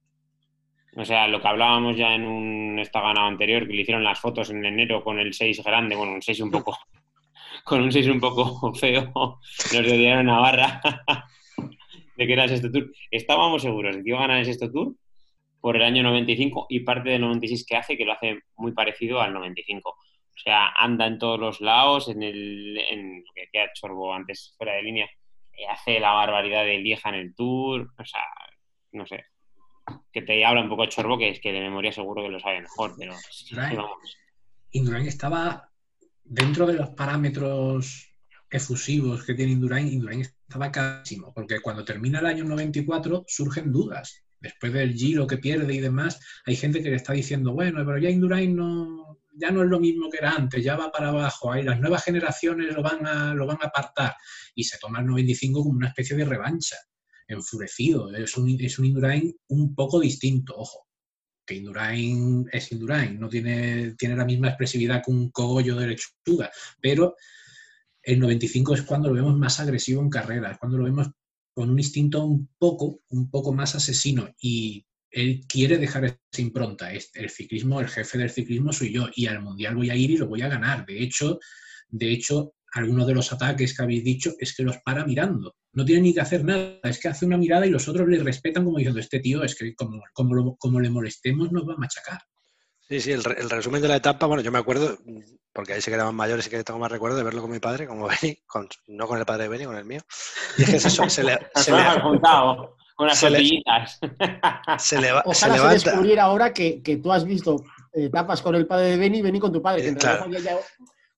O sea, lo que hablábamos ya en un esta ganado anterior, que le hicieron las fotos en enero con el 6 grande, bueno, un 6 un poco, con un 6 un poco feo, nos odiaron a Navarra de que era el sexto tour. Estábamos seguros de que iba a ganar el sexto tour por el año 95 y parte del 96 que hace, que lo hace muy parecido al 95. O sea, anda en todos los lados, en, el, en lo que decía Chorbo antes fuera de línea, eh, hace la barbaridad de Lieja en el tour, o sea, no sé. Que te habla un poco Chorbo, que es que de memoria seguro que lo sabe mejor, pero vamos. Indurain estaba dentro de los parámetros efusivos que tiene Indurain, Indurain estaba carísimo, porque cuando termina el año 94 surgen dudas. Después del giro que pierde y demás, hay gente que le está diciendo, bueno, pero ya Indurain no, ya no es lo mismo que era antes, ya va para abajo, ahí las nuevas generaciones lo van a, lo van a apartar. Y se toma el 95 como una especie de revancha, enfurecido. Es un, es un Indurain un poco distinto, ojo que Indurain es Indurain, no tiene, tiene la misma expresividad que un cogollo de lechuga, pero el 95 es cuando lo vemos más agresivo en carrera, es cuando lo vemos con un instinto un poco, un poco más asesino y él quiere dejar esa impronta. El ciclismo, el jefe del ciclismo soy yo y al mundial voy a ir y lo voy a ganar. De hecho, de hecho, algunos de los ataques que habéis dicho es que los para mirando. No tiene ni que hacer nada, es que hace una mirada y los otros le respetan como diciendo, este tío es que como, como, como le molestemos nos va a machacar. Sí, sí, el, re- el resumen de la etapa, bueno, yo me acuerdo, porque ahí se quedaban mayores y que tengo más recuerdo de verlo con mi padre, como Benny, con- no con el padre de Benny, con el mío. Y es que eso, se, le- se le- has contado con las se le- tortillitas. se leva- se Ojalá se, levanta. descubriera ahora que, que tú has visto etapas con el padre de Benny y Benny con tu padre, que en Eh, realidad claro. había ya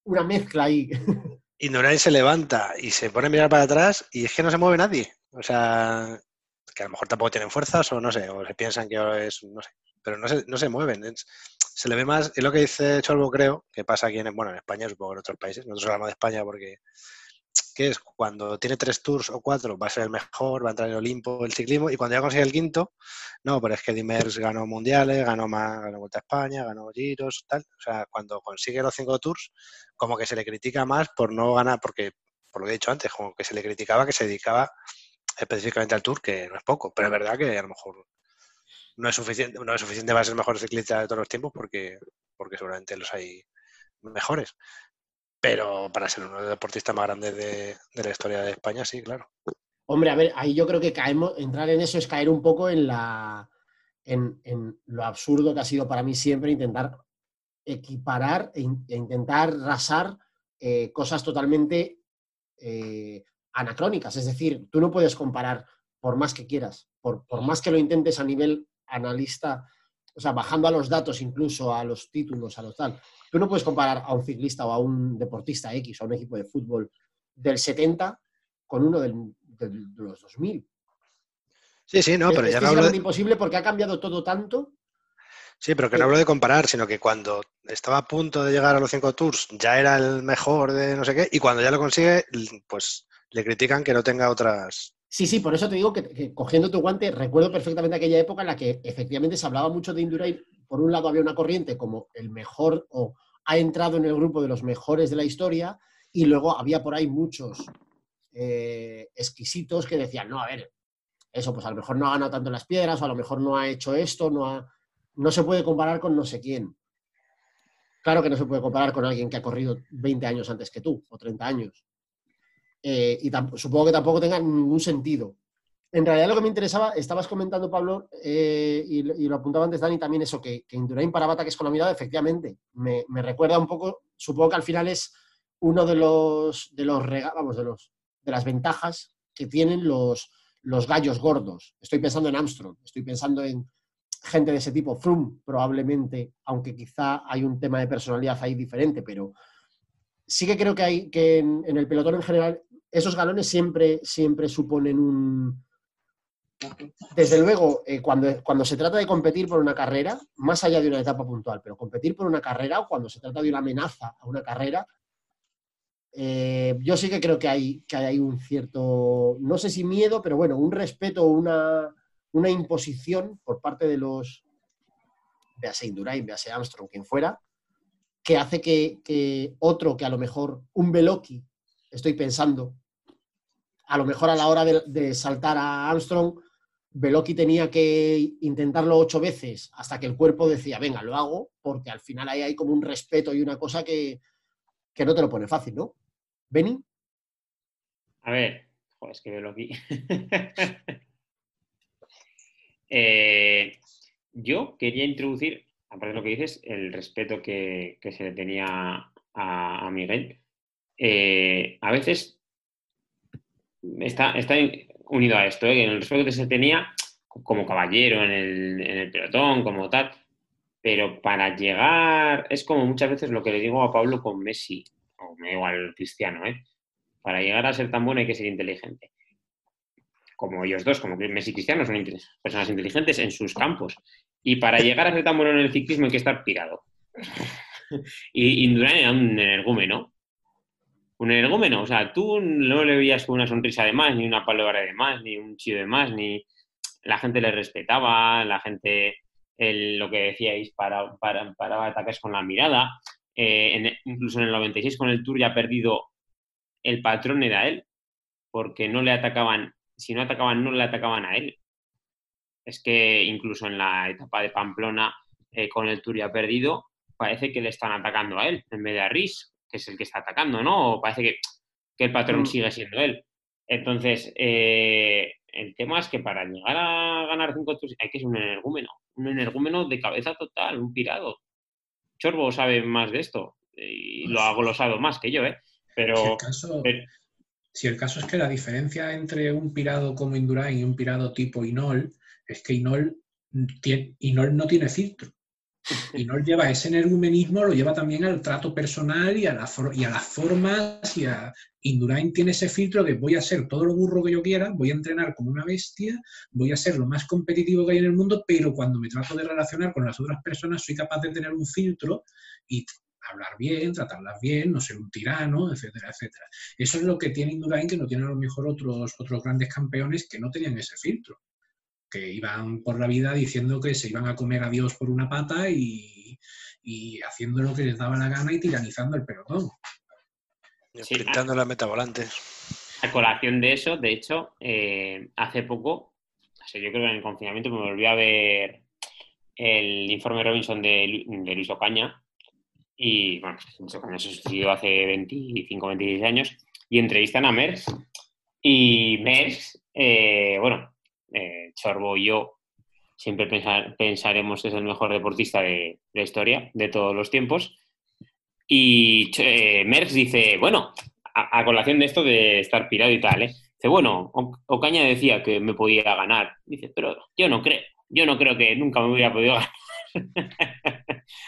una mezcla ahí. Indurain se levanta y se pone a mirar para atrás y es que no se mueve nadie. O sea, que a lo mejor tampoco tienen fuerzas o no sé, o se piensan que es, no sé, pero no se, no se mueven. Es- se le ve más, es lo que dice Cholbo, creo, que pasa aquí en, bueno, en España, supongo en otros países, nosotros hablamos de España porque, que es cuando tiene tres tours o cuatro va a ser el mejor, va a entrar en el Olimpo, el ciclismo, y cuando ya consigue el quinto, no, pero es que Dimers ganó mundiales, ganó más, ganó Vuelta a España, ganó Giros, tal. O sea, cuando consigue los cinco tours, como que se le critica más por no ganar, porque, por lo que he dicho antes, como que se le criticaba que se dedicaba específicamente al tour, que no es poco, pero es verdad que a lo mejor no es suficiente, no es suficiente para ser mejor ciclista de todos los tiempos, porque, porque seguramente los hay mejores. Pero para ser uno de los deportistas más grandes de, de la historia de España, sí, claro. Hombre, a ver, ahí yo creo que caemos, entrar en eso es caer un poco en la en, en lo absurdo que ha sido para mí siempre intentar equiparar e, e intentar rasar eh, cosas totalmente eh, anacrónicas. Es decir, tú no puedes comparar por más que quieras, por, por más que lo intentes a nivel analista, o sea, bajando a los datos incluso, a los títulos, a los tal. Tú no puedes comparar a un ciclista o a un deportista X o a un equipo de fútbol del 70 con uno del, del- de los 2000. Sí, sí, no, pero es ya no hablo de, imposible porque ha cambiado todo tanto. sí, pero que no hablo de comparar, sino que cuando estaba a punto de llegar a los cinco tours ya era el mejor de no sé qué, y cuando ya lo consigue, pues le critican que no tenga otras. Sí, sí, por eso te digo que, cogiendo tu guante, recuerdo perfectamente aquella época en la que efectivamente se hablaba mucho de Indurain. Por un lado había una corriente como el mejor o ha entrado en el grupo de los mejores de la historia y luego había por ahí muchos eh, exquisitos que decían, no, a ver, eso pues a lo mejor no ha ganado tanto las piedras o a lo mejor no ha hecho esto, no, ha- no se puede comparar con no sé quién. Claro que no se puede comparar con alguien que ha corrido 20 años antes que tú o 30 años. Eh, y supongo que tampoco tenga ningún sentido. En realidad lo que me interesaba, estabas comentando, Pablo, eh, y, lo apuntaba antes Dani también, eso, que, que Indurain paraba ataques con la mirada, efectivamente, me, recuerda un poco, supongo que al final es uno de los, de los, vamos, de los, de las ventajas que tienen los, los gallos gordos. Estoy pensando en Armstrong, estoy pensando en gente de ese tipo, Froome probablemente, aunque quizá hay un tema de personalidad ahí diferente, pero sí que creo que hay que en, el pelotón en general esos galones siempre, siempre suponen un... Desde luego, eh, cuando, cuando se trata de competir por una carrera, más allá de una etapa puntual, pero competir por una carrera o cuando se trata de una amenaza a una carrera, eh, yo sí que creo que hay, que hay un cierto, no sé si miedo, pero bueno, un respeto, una, una imposición por parte de los, véase Indurain, véase Armstrong, quien fuera, que hace que, otro, que a lo mejor un Veloki, estoy pensando, a lo mejor a la hora de, saltar a Armstrong, Veloki tenía que intentarlo ocho veces hasta que el cuerpo decía, venga, lo hago, porque al final ahí hay como un respeto y una cosa que, que no te lo pone fácil, ¿no? ¿Beni? A ver, joder, es que aquí. Eh, yo quería introducir, aparte de lo que dices, el respeto que, se le tenía a, Miguel. Eh, a veces está, unido a esto, ¿eh? el respeto que se tenía como caballero en el, en el pelotón, como tal, pero para llegar, es como muchas veces lo que le digo a Pablo con Messi, o me da igual Cristiano, ¿eh? Para llegar a ser tan bueno hay que ser inteligente. Como ellos dos, como Messi y Cristiano, son personas inteligentes en sus campos. Y para llegar a ser tan bueno en el ciclismo hay que estar pirado. y Indurain era un energúmeno. Un energúmeno. O sea, tú no le veías con una sonrisa de más, ni una palabra de más, ni un chido de más, ni la gente le respetaba, la gente, lo que decíais, para, para, ataques con la mirada. Eh, incluso en el 96 con el Tour ya perdido el patrón era él, porque no le atacaban, si no atacaban, no le atacaban a él. Es que incluso en la etapa de Pamplona eh, con el Tour ya perdido, parece que le están atacando a él en vez de a Riz, que es el que está atacando, ¿no? O parece que, el patrón mm. sigue siendo él. Entonces, eh, el tema es que para llegar a ganar cinco tours hay que ser un energúmeno, un energúmeno de cabeza total, un pirado. Chorbo sabe más de esto y lo hago lo sabe más que yo, ¿eh? Pero, si el, caso, es que la diferencia entre un pirado como Indurain y un pirado tipo Inol es que Inol, Inol no tiene filtro. Inol lleva ese energumenismo, lo lleva también al trato personal y a, la y a las formas. Y a... Indurain tiene ese filtro de voy a ser todo lo burro que yo quiera, voy a entrenar como una bestia, voy a ser lo más competitivo que hay en el mundo, pero cuando me trato de relacionar con las otras personas soy capaz de tener un filtro y hablar bien, tratarlas bien, no ser un tirano, etcétera, etcétera. Eso es lo que tiene Indurain, que no tienen a lo mejor otros, otros grandes campeones que no tenían ese filtro, que iban por la vida diciendo que se iban a comer a Dios por una pata y, haciendo lo que les daba la gana y tiranizando el pelotón. Sí, pintando la meta volante. A colación de eso, de hecho, eh, hace poco, yo creo que en el confinamiento me volví a ver el informe Robinson de, de Luis Ocaña, y bueno, eso sucedió hace 25, 26 años, y entrevistan a Merckx. Y Merckx, eh, bueno, eh, Chorbo y yo siempre pensaremos que es el mejor deportista de la historia de todos los tiempos. Y eh, Merckx dice, bueno, a, colación de esto de estar pirado y tal, ¿eh? dice, bueno, Ocaña decía que me podía ganar. Dice, pero yo no creo, yo no creo que nunca me hubiera podido ganar.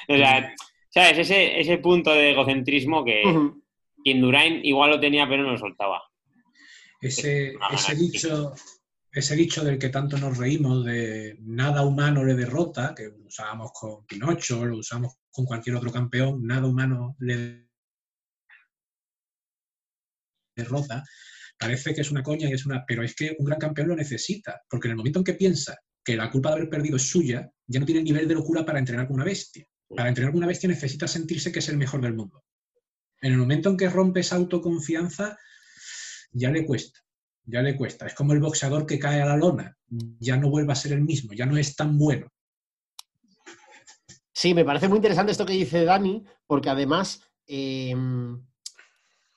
o sea, ¿Sabes? Ese, ese punto de egocentrismo que Indurain igual lo tenía, pero no lo soltaba. Ese, ese, dicho, ese dicho del que tanto nos reímos, de nada humano le derrota, que lo usábamos con Pinocho, lo usamos con cualquier otro campeón, nada humano le derrota, parece que es una coña y es una. Pero es que un gran campeón lo necesita, porque en el momento en que piensa que la culpa de haber perdido es suya, ya no tiene el nivel de locura para entrenar con una bestia. Para entrenar con una bestia necesita sentirse que es el mejor del mundo. En el momento en que rompes autoconfianza, ya le cuesta, ya le cuesta. Es como el boxeador que cae a la lona, ya no vuelve a ser el mismo, ya no es tan bueno. Sí, me parece muy interesante esto que dice Dani, porque además, em,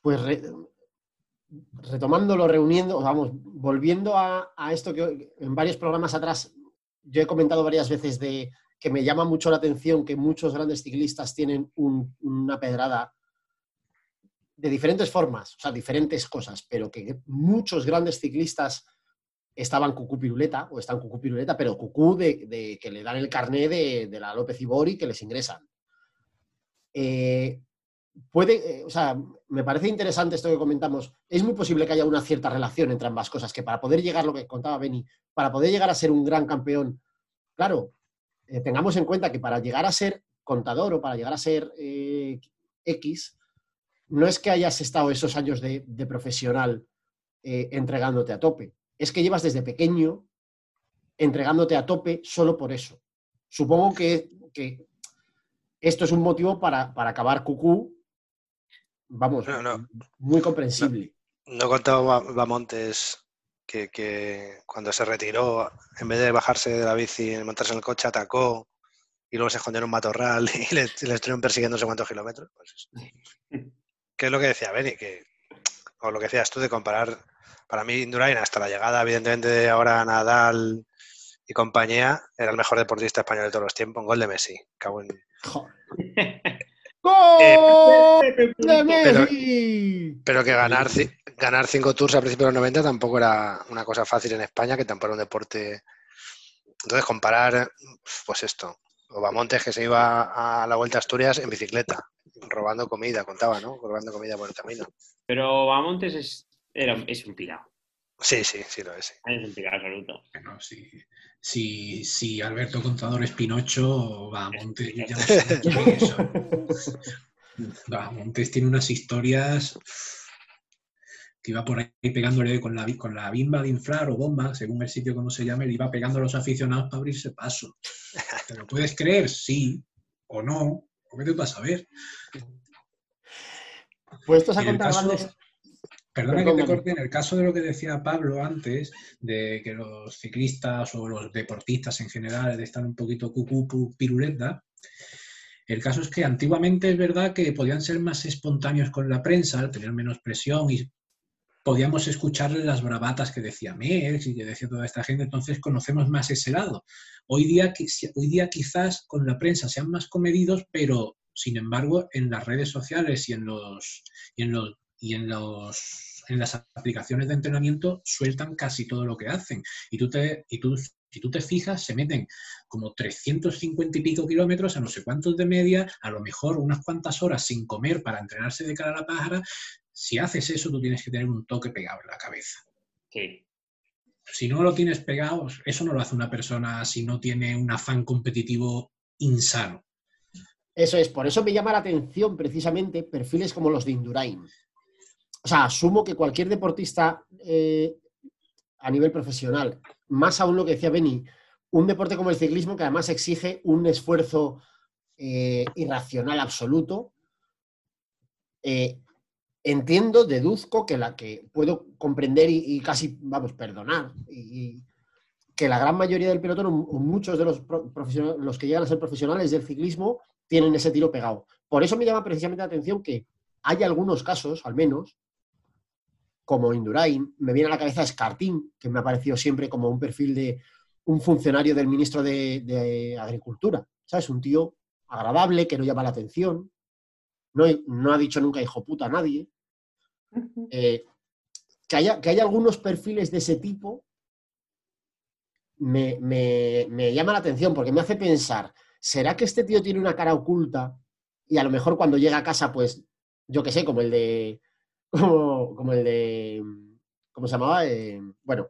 pues retomándolo, reuniendo, vamos, volviendo a, esto que en varios programas atrás yo he comentado varias veces de que me llama mucho la atención que muchos grandes ciclistas tienen un- una pedrada de diferentes formas, o sea, diferentes cosas, pero que muchos grandes ciclistas estaban cucú piruleta o están cucú piruleta, pero cucú de, que le dan el carné de, de la López Ibori que les ingresan. Eh, puede, eh, o sea, me parece interesante esto que comentamos. Es muy posible que haya una cierta relación entre ambas cosas, que para poder llegar, lo que contaba Beni, para poder llegar a ser un gran campeón, claro, eh, tengamos en cuenta que para llegar a ser contador o para llegar a ser X, no es que hayas estado esos años de, de profesional eh, entregándote a tope, es que llevas desde pequeño entregándote a tope solo por eso. Supongo que, que esto es un motivo para, para acabar cucú, vamos, No, no. muy comprensible. No contaba Ba- Bamontes que, que cuando se retiró, en vez de bajarse de la bici y montarse en el coche, atacó y luego se escondió en un matorral y le, y le estuvieron persiguiendo no sé cuántos kilómetros. Pues ¿Qué es lo que decía Beni? Que, o lo que decías tú de comparar, para mí Indurain hasta la llegada, evidentemente, de ahora Nadal y compañía, era el mejor deportista español de todos los tiempos, un gol de Messi. Cago en-. ¡Gol de Pero- Messi! Pero que ganar, ganar cinco tours a principios de los 90 tampoco era una cosa fácil en España, que tampoco era un deporte. Entonces, comparar, pues esto, Obamontes que se iba a la Vuelta a Asturias en bicicleta, robando comida, contaba, ¿no? Robando comida por el camino. Pero Bamontes es, era, es un pirado. Sí, sí, sí lo es. sí. Es un pirado absoluto. Bueno, si, si, si Alberto Contador es Pinocho, va, Montes, yo ya no sé quién es eso. Va, Montes tiene unas historias que iba por ahí pegándole con la, con la bimba de inflar o bomba, según el sitio como se llame, le iba pegando a los aficionados para abrirse paso. ¿Te lo puedes creer? Sí o no. ¿O qué te vas a ver? Puestos a contar caso- grandes. Perdona que te corte, en el caso de lo que decía Pablo antes, de que los ciclistas o los deportistas en general están un poquito cucú piruleta, el caso es que antiguamente es verdad que podían ser más espontáneos con la prensa, tener menos presión y podíamos escucharle las bravatas que decía Merckx y que decía toda esta gente, entonces conocemos más ese lado. Hoy día, hoy día quizás con la prensa sean más comedidos, pero sin embargo en las redes sociales y en los, y en los, y en los en las aplicaciones de entrenamiento sueltan casi todo lo que hacen. Y tú te, y tú, si tú te fijas, se meten como 350 y pico kilómetros a no sé cuántos de media, a lo mejor unas cuantas horas sin comer para entrenarse de cara a la pájara. Si haces eso, tú tienes que tener un toque pegado en la cabeza. Sí. Si no lo tienes pegado, eso no lo hace una persona si no tiene un afán competitivo insano. Eso es, por eso me llama la atención precisamente perfiles como los de Indurain. O sea, asumo que cualquier deportista eh, a nivel profesional, más aún lo que decía Beni, un deporte como el ciclismo que además exige un esfuerzo eh, irracional absoluto, eh, entiendo, deduzco que la que puedo comprender y, casi, vamos, perdonar, y, que la gran mayoría del pelotón, o muchos de los, pro- profesionales, los que llegan a ser profesionales del ciclismo, tienen ese tiro pegado. Por eso me llama precisamente la atención que hay algunos casos, al menos, como Indurain, me viene a la cabeza Escartín, que me ha parecido siempre como un perfil de un funcionario del ministro de, de Agricultura. ¿Sabes? Un tío agradable, que no llama la atención, no, no ha dicho nunca hijo puta a nadie. Eh, que, haya, que haya algunos perfiles de ese tipo me, me- me llama la atención porque me hace pensar, ¿será que este tío tiene una cara oculta y a lo mejor cuando llega a casa, pues, yo qué sé, como el de, como, como el de, ¿cómo se llamaba? Eh, bueno,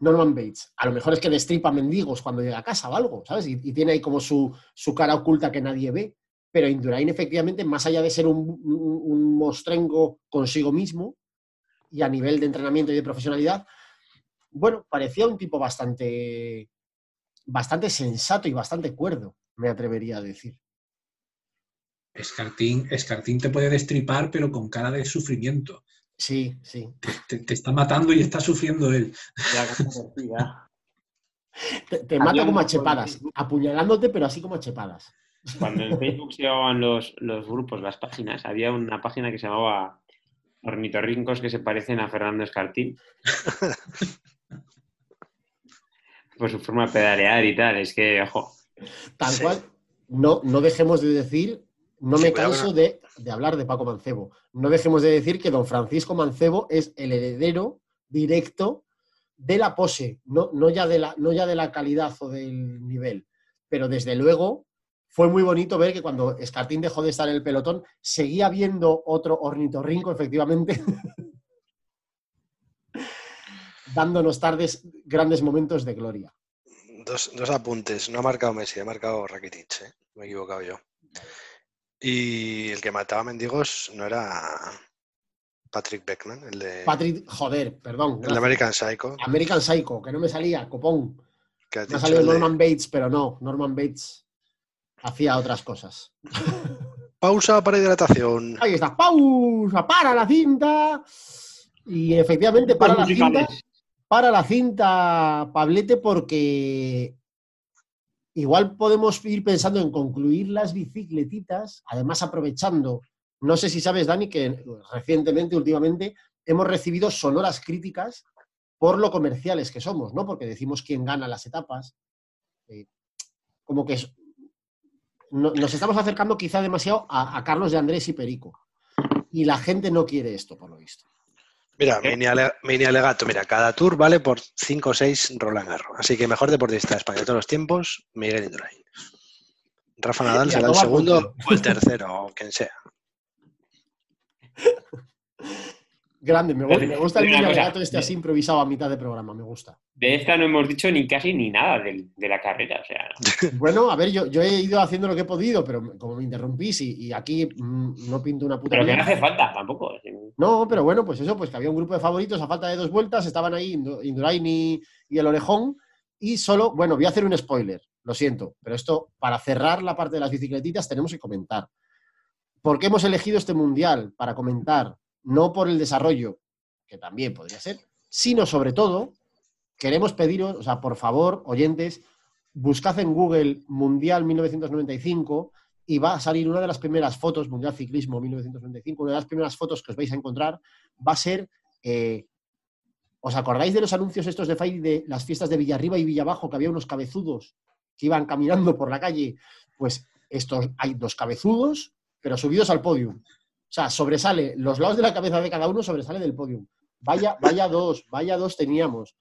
Norman Bates. A lo mejor es que destripa mendigos cuando llega a casa o algo, ¿sabes? Y, y tiene ahí como su, su cara oculta que nadie ve. Pero Indurain, efectivamente, más allá de ser un, un- un mostrengo consigo mismo y a nivel de entrenamiento y de profesionalidad, bueno, parecía un tipo bastante, bastante sensato y bastante cuerdo, me atrevería a decir. Escartín, Escartín te puede destripar, pero con cara de sufrimiento. Sí, sí. Te, te está matando y está sufriendo él. Ya, Te, te mata como a chepadas, apuñalándote, pero así como a chepadas. Cuando en Facebook se llamaban los, los grupos, las páginas, había una página que se llamaba ornitorrincos que se parecen a Fernando Escartín. Por su forma de pedalear y tal, es que, ojo. Tal Sí. cual, no, no dejemos de decir, no me canso de, de hablar de Paco Mancebo. No dejemos de decir que don Francisco Mancebo es el heredero directo de la pose, no, no, ya de la, no ya de la calidad o del nivel, pero desde luego fue muy bonito ver que cuando Escartín dejó de estar en el pelotón, seguía viendo otro ornitorrinco, efectivamente, dándonos tardes grandes momentos de gloria. Dos, dos apuntes. No ha marcado Messi, ha marcado Rakitic, ¿eh? Me he equivocado yo. Y el que mataba mendigos no era Patrick Beckman, el de, Patrick, joder, perdón. el de. American Psycho. American Psycho, que no me salía, copón. Me ha salido de- Norman Bates, pero no, Norman Bates hacía otras cosas. Pausa para hidratación. Ahí está, pausa, para la cinta. Y efectivamente, para la cinta, para la cinta, Pablete, porque igual podemos ir pensando en concluir las bicicletitas, además aprovechando, no sé si sabes, Dani, que recientemente, últimamente, hemos recibido sonoras críticas por lo comerciales que somos, ¿no? Porque decimos quién gana las etapas. eh, como que es- no- nos estamos acercando quizá demasiado a, a Carlos de Andrés y Perico. Y la gente no quiere esto, por lo visto. Mira, mini, ale- mini alegato. Mira, cada tour vale por 5 o 6 Roland Garros. Así que mejor deportista de España de todos los tiempos, Miguel Indurain. Rafa Nadal será el segundo o el tercero, o quien sea. Grande, me, gu- Pero, me gusta el mini cosa, este así improvisado a mitad de programa, me gusta. De esta no hemos dicho ni casi ni nada del- de, la carrera, o sea, Bueno, a ver, yo, yo he ido haciendo lo que he podido, pero como me interrumpís y, y aquí mm, no pinto una puta pero que no hace falta tampoco. No, pero bueno, pues eso, pues que había un grupo de favoritos a falta de dos vueltas, estaban ahí Indu- Indurain y, y el Orejón, y solo, bueno, voy a hacer un spoiler, lo siento, pero esto, para cerrar la parte de las bicicletitas, tenemos que comentar. ¿Por qué hemos elegido este mundial? Para comentar, no por el desarrollo, que también podría ser, sino sobre todo, queremos pediros, o sea, por favor, oyentes, buscad en Google Mundial 1995 y va a salir una de las primeras fotos, Mundial Ciclismo 1995, una de las primeras fotos que os vais a encontrar va a ser, eh, ¿os acordáis de los anuncios estos de Fai de las fiestas de Villarriba y Villabajo, que había unos cabezudos que iban caminando por la calle? Pues estos, hay dos cabezudos, pero subidos al podium. O sea, sobresale, los lados de la cabeza de cada uno sobresale del podium. Vaya, vaya dos, vaya dos teníamos.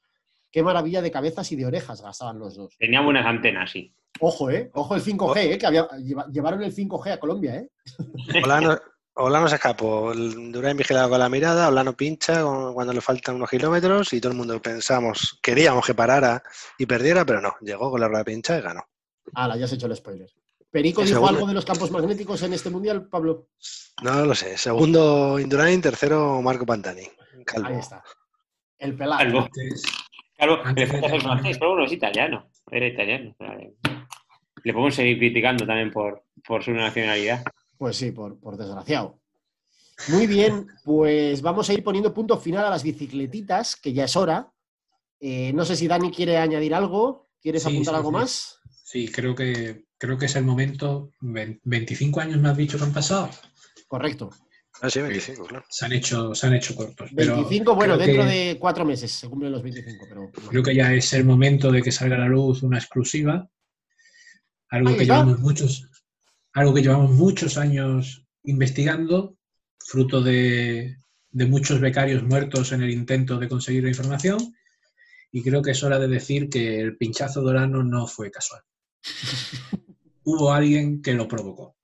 Qué maravilla de cabezas y de orejas gastaban los dos. Tenía buenas antenas, sí. Ojo, ¿eh? Ojo el 5G, ¿eh? Que había- lleva- llevaron el 5G a Colombia, ¿eh? Olano, Olano se escapó. El Durain vigilado con la mirada, Olano pincha cuando le faltan unos kilómetros y todo el mundo pensamos, queríamos que parara y perdiera, pero no. Llegó con la rueda pincha y ganó. Ala, ya has hecho el spoiler. ¿Perico dijo algo de los campos magnéticos en este mundial, Pablo? No lo sé. Segundo Indurain, tercero Marco Pantani. Calvo. Ahí está. El pelado. Calvo. Claro, le falta ser francés, pero bueno, es italiano. Era italiano. Vale. Le podemos seguir criticando también por, por su nacionalidad. Pues sí, por, por desgraciado. Muy bien, pues vamos a ir poniendo punto final a las bicicletitas, que ya es hora. Eh, no sé si Dani quiere añadir algo. ¿Quieres Sí, apuntar sí, algo sí. más? sí, creo que, creo que es el momento. Ve- 25 años me has dicho que han pasado. Correcto. Ah, sí, 25, claro. Se han hecho, se han hecho cortos. pero 25, bueno, dentro que- de cuatro meses se cumplen los 25, pero... Creo que ya es el momento de que salga a la luz una exclusiva. Algo que llevamos muchos, algo que llevamos muchos años investigando, fruto de, de muchos becarios muertos en el intento de conseguir la información. Y creo que es hora de decir que el pinchazo dorano no fue casual. Hubo alguien que lo provocó.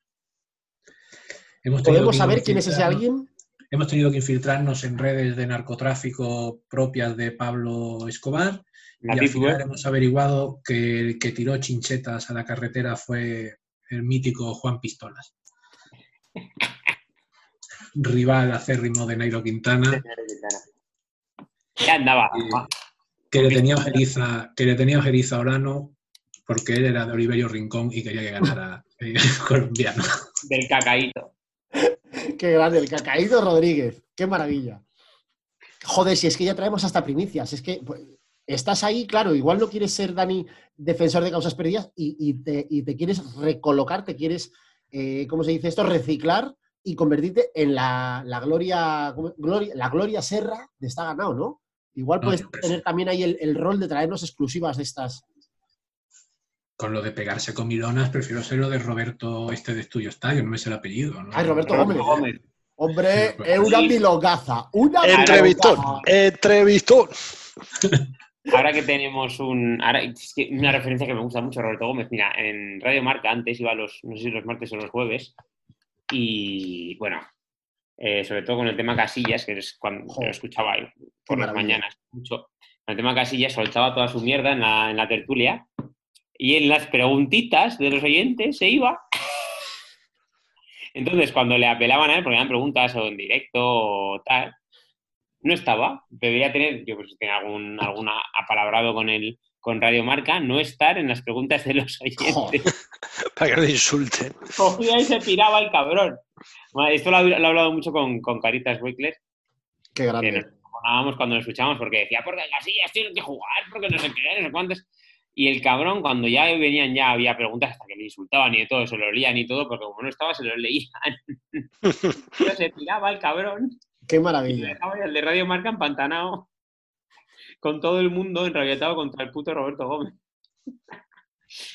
Hemos ¿Podemos saber quién es ese alguien? Hemos tenido que infiltrarnos en redes de narcotráfico propias de Pablo Escobar y al Deep final Web. hemos averiguado que el que tiró chinchetas a la carretera fue el mítico Juan Pistolas. Rival acérrimo de Nairo Quintana, Ya andaba. Eh, que le tenía ojeriza, que le tenía ojeriza a Orano porque él era de Oliverio Rincón y quería que ganara el colombiano. Del cacaíto. Qué grande, el Cacaíto Rodríguez. Qué maravilla. Joder, si es que ya traemos hasta primicias. Es que pues, estás ahí, claro, igual no quieres ser, Dani, defensor de causas perdidas y, y te, y te quieres recolocar, te quieres, eh, ¿cómo se dice esto? Reciclar y convertirte en la, la gloria, la gloria serra de Está Ganado, ¿no? Igual puedes tener también ahí el, el rol de traernos exclusivas de estas. Con lo de pegarse con milonas, prefiero ser lo de Roberto este de Estudio Estadio, no me sé el apellido. ¿no? Ay, Roberto Roberto Gómez. Gómez. Hombre, Sí, pues, es una sí. milogaza. Una Entrevistón, entrevistón. Ahora que tenemos un. Ahora, es que una referencia que me gusta mucho, Roberto Gómez. Mira, en Radio Marca antes iba los, no sé si los martes o los jueves. Y bueno, eh, sobre todo con el tema Casillas, que es cuando lo escuchaba yo por las mañanas mucho. Con el tema Casillas soltaba toda su mierda en la, en la tertulia. Y en las preguntitas de los oyentes se iba. Entonces, cuando le apelaban a él, porque eran preguntas o en directo o tal, no estaba. Debería tener, yo pues tenía algún alguna apalabrado con el con Radio Marca, no estar en las preguntas de los oyentes. Joder. Para que no le insulten. Cogía y se piraba el cabrón. Bueno, esto lo, ha- lo he hablado mucho con, con Caritas Wickler, Qué que grande. nos acojonábamos cuando lo escuchábamos porque decía, porque Casillas tiene que jugar, porque no sé qué, no sé cuántos. Y el cabrón, cuando ya venían, ya había preguntas hasta que le insultaban y de todo, se lo leían y todo, porque como no estaba, se lo leían. Pero se tiraba el cabrón Qué maravilla. dejaba el de Radio Marca empantanado con todo el mundo enrabietado contra el puto Roberto Gómez.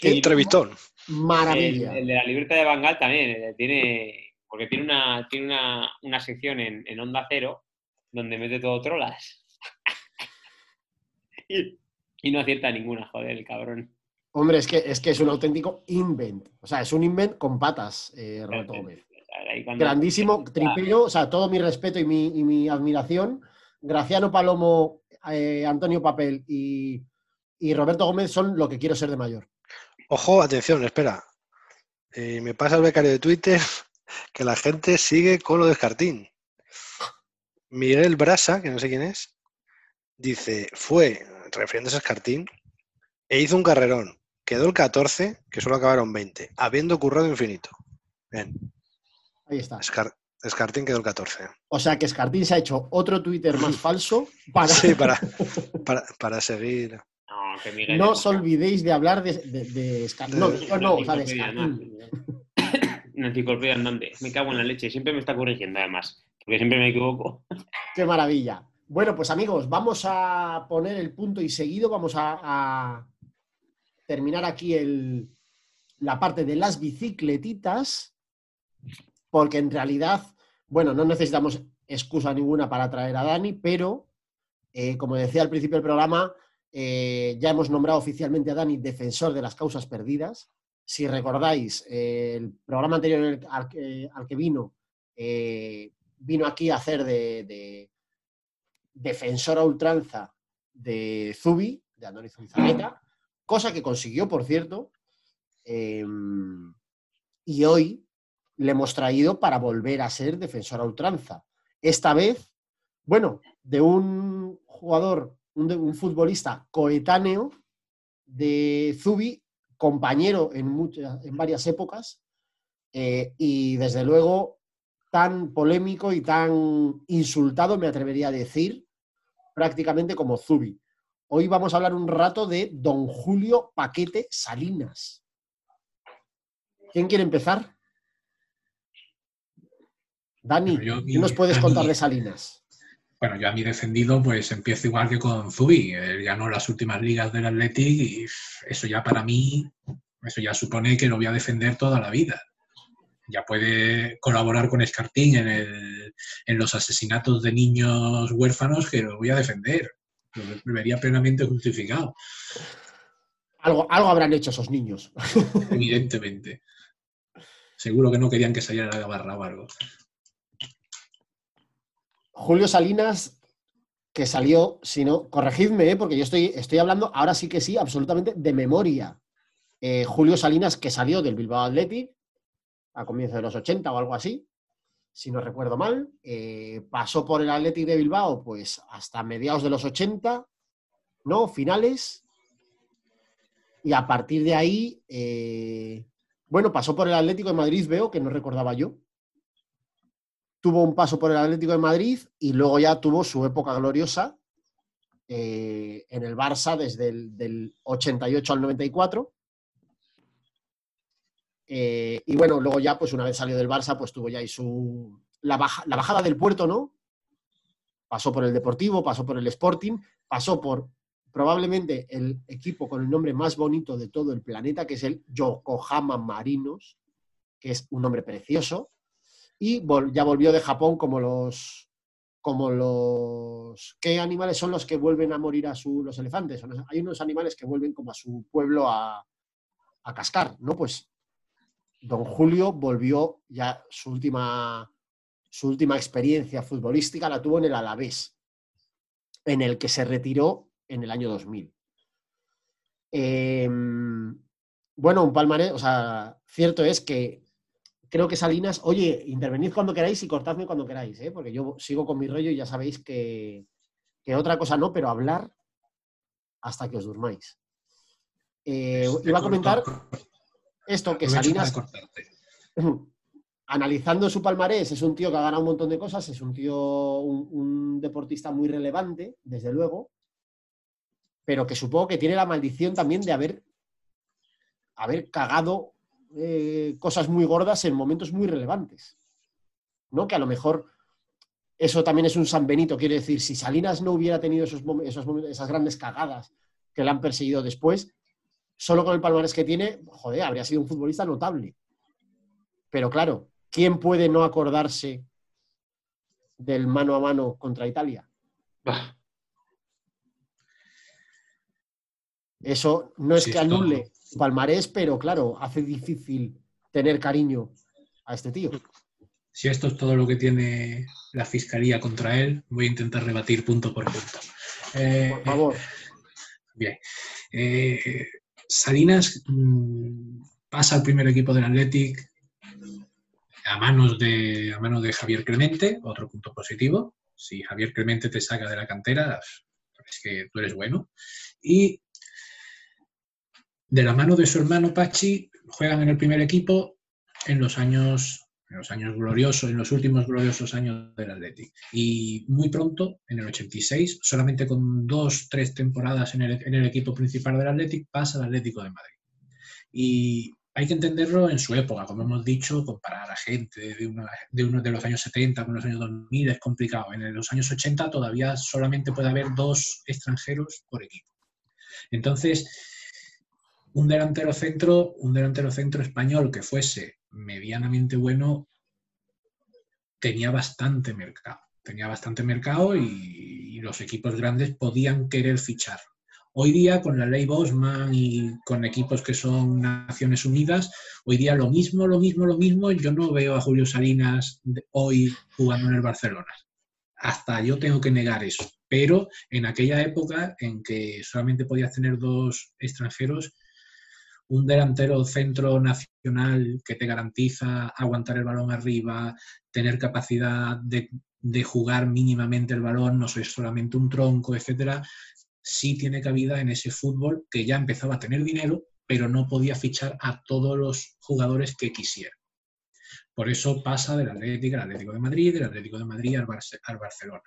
Qué Entrevistón. Maravilla. El, el de la libreta de Bangal también eh, tiene, porque tiene una, tiene una, una sección en, en Onda Cero donde mete todo trolas. y, y no acierta ninguna, joder, el cabrón. Hombre, es que, es que es un auténtico invent. O sea, es un invent con patas, eh, Roberto Gómez. Cuando- Grandísimo, tripero, o sea, todo mi respeto y mi, y mi admiración. Graciano Palomo, eh, Antonio Papel y, y Roberto Gómez son lo que quiero ser de mayor. Ojo, atención, espera. Eh, me pasa el becario de Twitter que la gente sigue con lo de Escartín. Miguel Brasa, que no sé quién es, dice, fue, refiriéndose a Escartín, e hizo un carrerón. Quedó el 14, que solo acabaron 20, habiendo currado infinito. Bien, Ahí está. Escar- Escartín quedó el 14. O sea que Escartín se ha hecho otro Twitter más falso para... Sí, para, para, para seguir. No, que Miguel No es- os olvidéis de hablar de, de, de Escartín. No, no, o sea, de enciclopedia, Escartín. ¿no? Una enciclopedia andante. Me cago en la leche. Siempre me está corrigiendo, además. Porque siempre me equivoco. Qué maravilla. Bueno, pues amigos, vamos a poner el punto y seguido. Vamos a, terminar aquí la parte de las bicicletitas, porque en realidad, bueno, no necesitamos excusa ninguna para traer a Dani, pero eh, como decía al principio del programa, eh, ya hemos nombrado oficialmente a Dani defensor de las causas perdidas. Si recordáis, eh, el programa anterior al, que, vino, vino aquí a hacer de defensor a ultranza de Zubi, de Andoni Zubizarreta, cosa que consiguió, por cierto, eh, y hoy le hemos traído para volver a ser defensor a ultranza. Esta vez, bueno, de un jugador, un, un futbolista coetáneo de Zubi, compañero en, muchas, en varias épocas, eh, y desde luego tan polémico y tan insultado, me atrevería a decir, prácticamente como Zubi. Hoy vamos a hablar un rato de don Julio Paquete Salinas. ¿Quién quiere empezar? Dani, yo- ¿qué nos puedes contar de Salinas? Bueno, yo a mi defendido, pues empiezo igual que con Zubi. Él ganó las últimas ligas del Athletic y eso ya para mí, eso ya supone que lo voy a defender toda la vida. Ya puede colaborar con Escartín en, el- en los asesinatos de niños huérfanos que lo voy a defender. Lo vería plenamente justificado, Algo, algo habrán hecho esos niños. evidentemente. Seguro que no querían que saliera la barra o algo. Julio Salinas, que salió, si no, corregidme, ¿eh? porque yo estoy, estoy hablando, ahora sí que sí, absolutamente de memoria. Eh, Julio Salinas, que salió del Bilbao Athletic a comienzos de los 80 o algo así, si no recuerdo mal, eh, pasó por el Athletic de Bilbao pues hasta mediados de los 80, ¿no? Finales. Y a partir de ahí, eh, bueno, pasó por el Atlético de Madrid, veo, que no recordaba yo tuvo un paso por el Atlético de Madrid y luego ya tuvo su época gloriosa eh, en el Barça desde el del 88 al 94. Eh, y bueno, luego ya, pues una vez salió del Barça, pues tuvo ya ahí su. La, baja- la bajada del puerto, ¿no? Pasó por el Deportivo, pasó por el Sporting, pasó por probablemente el equipo con el nombre más bonito de todo el planeta, que es el Yokohama Marinos, que es un nombre precioso. Y ya volvió de Japón como los. Como los. ¿Qué animales son los que vuelven a morir a su. los elefantes? Hay unos animales que vuelven como a su pueblo a, a cascar, ¿no? Pues don Julio volvió ya su última, su última experiencia futbolística la tuvo en el Alavés, en el que se retiró en el año 2000. Eh, bueno, un palmarés, o sea, cierto es que creo que Salinas, oye, intervenid cuando queráis y cortadme cuando queráis, ¿eh? porque yo sigo con mi rollo y ya sabéis que, que otra cosa no, pero hablar hasta que os durmáis. Eh, iba a comentar corto. Esto, que Salinas, analizando su palmarés, es un tío que ha ganado un montón de cosas, es un tío, un, un deportista muy relevante, desde luego, pero que supongo que tiene la maldición también de haber, haber cagado eh, cosas muy gordas en momentos muy relevantes. ¿No? Que a lo mejor eso también es un San Benito, quiere decir, si Salinas no hubiera tenido esos, esos esas grandes cagadas que le han perseguido después, solo con el palmarés que tiene, joder, habría sido un futbolista notable. Pero claro, ¿quién puede no acordarse del mano a mano contra Italia? Bah, Eso no es Sí, que anule su palmarés, pero claro, hace difícil tener cariño a este tío. Si esto es todo lo que tiene la fiscalía contra él, voy a intentar rebatir punto por punto. Eh, Por favor. Bien. Eh, Salinas mm, pasa al primer equipo del Athletic a manos de, a manos de Javier Clemente, otro punto positivo. Si Javier Clemente te saca de la cantera, es que tú eres bueno. Y de la mano de su hermano Pachi, juegan en el primer equipo en los años, en los años gloriosos, en los últimos gloriosos años del Athletic. Y muy pronto, en el 86, solamente con dos, tres temporadas en el, en el equipo principal del Athletic, pasa al Atlético de Madrid. Y hay que entenderlo en su época, como hemos dicho, comparar a gente de, una- de uno de los años 70 con los años 2000 es complicado. En los años 80 todavía solamente puede haber dos extranjeros por equipo. Entonces, un delantero centro, un delantero centro español que fuese medianamente bueno, tenía bastante mercado. Tenía bastante mercado y, y los equipos grandes podían querer fichar. Hoy día, con la ley Bosman y con equipos que son Naciones Unidas, hoy día lo mismo, lo mismo, lo mismo. Yo no veo a Julio Salinas hoy jugando en el Barcelona. Hasta yo tengo que negar eso. Pero en aquella época en que solamente podías tener dos extranjeros, un delantero centro nacional que te garantiza aguantar el balón arriba, tener capacidad de, de jugar mínimamente el balón, no soy solamente un tronco, etcétera, sí tiene cabida en ese fútbol que ya empezaba a tener dinero, pero no podía fichar a todos los jugadores que quisiera. Por eso pasa del Atlético al Atlético de Madrid, del Atlético de Madrid al, al Barcelona.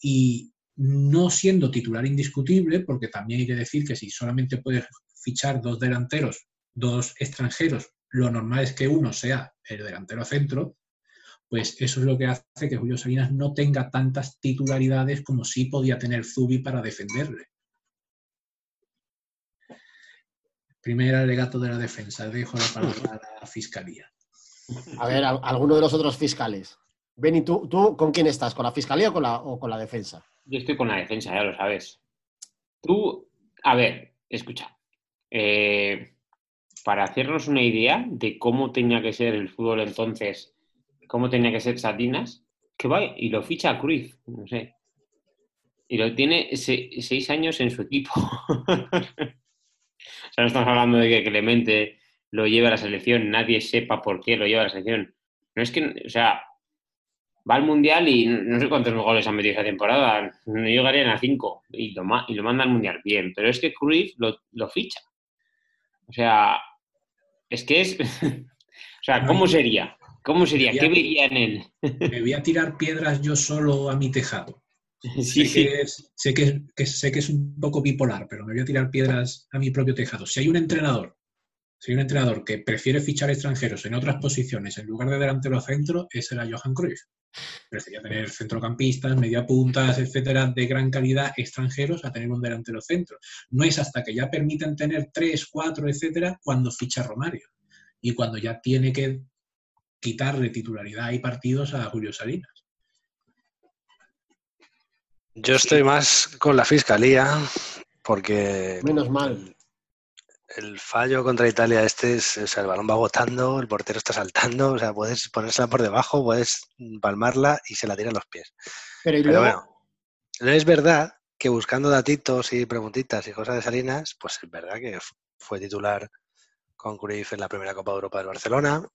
Y no siendo titular indiscutible, porque también hay que decir que si solamente puedes fichar dos delanteros, dos extranjeros, lo normal es que uno sea el delantero centro, pues eso es lo que hace que Julio Salinas no tenga tantas titularidades como sí podía tener Zubi para defenderle. Primer alegato de la defensa, dejo la palabra a la fiscalía. A ver, a- alguno de los otros fiscales. Beni, ¿tú, ¿tú con quién estás? ¿Con la fiscalía o con la, o con la defensa? Yo estoy con la defensa, ya lo sabes. Tú, a ver, escucha. Eh, para hacernos una idea de cómo tenía que ser el fútbol entonces, cómo tenía que ser Salinas, que va y lo ficha Cruz, no sé. Y lo tiene se- seis años en su equipo. o sea, no estamos hablando de que Clemente lo lleve a la selección, nadie sepa por qué lo lleva a la selección. No es que, o sea, va al mundial y no sé cuántos goles han metido esa temporada, no llegarían a cinco y lo, y lo manda al mundial bien, pero es que Cruyff lo, lo ficha. O sea, es que es. o sea, ¿cómo sería? ¿Cómo sería? ¿Qué vería en él? Me voy a tirar piedras yo solo a mi tejado. Sí, sé, sí. Que es, sé, que, es- que sé que es un poco bipolar, pero me voy a tirar piedras a mi propio tejado. Si hay un entrenador Si hay un entrenador que prefiere fichar extranjeros en otras posiciones en lugar de delantero centro, ese era Johan Cruyff. Prefería tener centrocampistas, mediapuntas, etcétera, de gran calidad extranjeros a tener un delantero centro. No es hasta que ya permiten tener tres, cuatro, etcétera, cuando ficha Romario. Y cuando ya tiene que quitarle titularidad y partidos a Julio Salinas. Yo estoy más con la fiscalía porque Menos mal. El fallo contra Italia este es, o sea, el balón va botando, el portero está saltando, o sea, puedes ponérsela por debajo, puedes palmarla y se la tira a los pies. Pero, y Pero bueno, no es verdad que buscando datitos y preguntitas y cosas de Salinas, pues es verdad que fue titular con Cruyff en la primera Copa de Europa del Barcelona,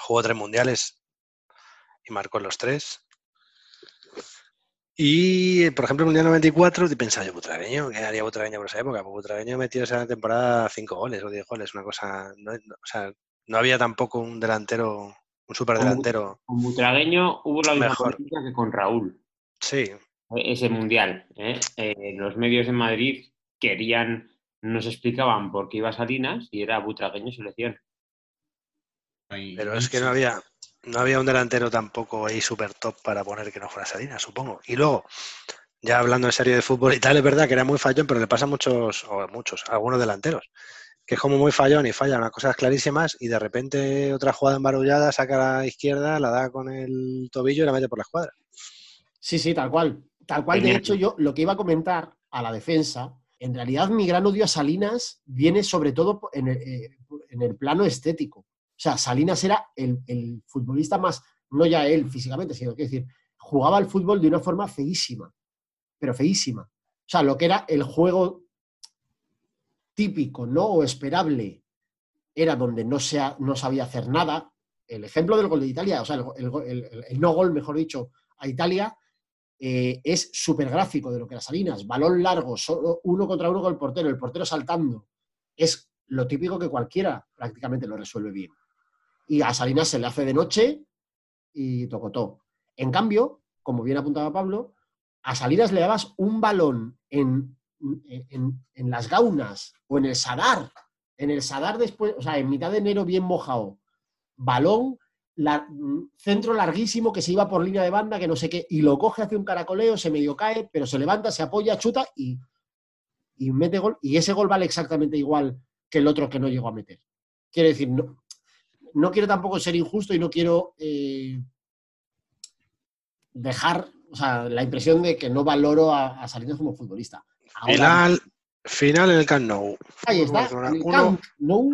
jugó tres mundiales y marcó en los tres. Y, por ejemplo, el Mundial 94, te pensaba yo, Butragueño, ¿qué haría Butragueño por esa época? Pues Butragueño metió esa temporada cinco goles o diez goles, una cosa... No, no- o sea, no había tampoco un delantero, un superdelantero. Con Butragueño hubo la misma Mejor. polémica que con Raúl. Sí, ese mundial. ¿eh? Eh, los medios de Madrid querían, nos explicaban por qué iba Salinas y era butragueño selección. Pero es que no había, no había un delantero tampoco ahí super top para poner que no fuera Salinas, supongo. Y luego, ya hablando en serio de fútbol y tal, es verdad que era muy fallón, pero le pasa a muchos, o a muchos, algunos delanteros, que es como muy fallón y falla unas cosas clarísimas y de repente otra jugada embarullada, saca a la izquierda, la da con el tobillo y la mete por la escuadra. sí, sí, tal cual. Tal cual, de hecho, yo lo que iba a comentar a la defensa, en realidad mi gran odio a Salinas viene sobre todo en el, eh, en el plano estético. O sea, Salinas era el, el futbolista más, no ya él físicamente, sino que decir, jugaba al fútbol de una forma feísima, pero feísima. O sea, lo que era el juego típico, ¿no? O esperable, era donde no, se no sabía hacer nada. El ejemplo del gol de Italia, o sea, el no gol, mejor dicho, a Italia, eh, es súper gráfico de lo que era Salinas. Balón largo, solo uno contra uno con el portero, el portero saltando. Es lo típico que cualquiera prácticamente lo resuelve bien. Y a Salinas se le hace de noche y tocotó. En cambio, como bien apuntaba Pablo, a Salinas le dabas un balón en, en- las gaunas o en el Sadar. En el Sadar después, o sea, en mitad de enero bien mojado. Balón, la- centro larguísimo que se iba por línea de banda, que no sé qué, y lo coge, hace un caracoleo, se medio cae, pero se levanta, se apoya, chuta y, y mete gol. Y ese gol vale exactamente igual que el otro que no llegó a meter. Quiero decir, no, no quiero tampoco ser injusto y no quiero eh, dejar o sea, la impresión de que no valoro a, a Salinas como futbolista. Ahora, Final, final en el Camp Nou. ahí está, el uno. Camp Nou,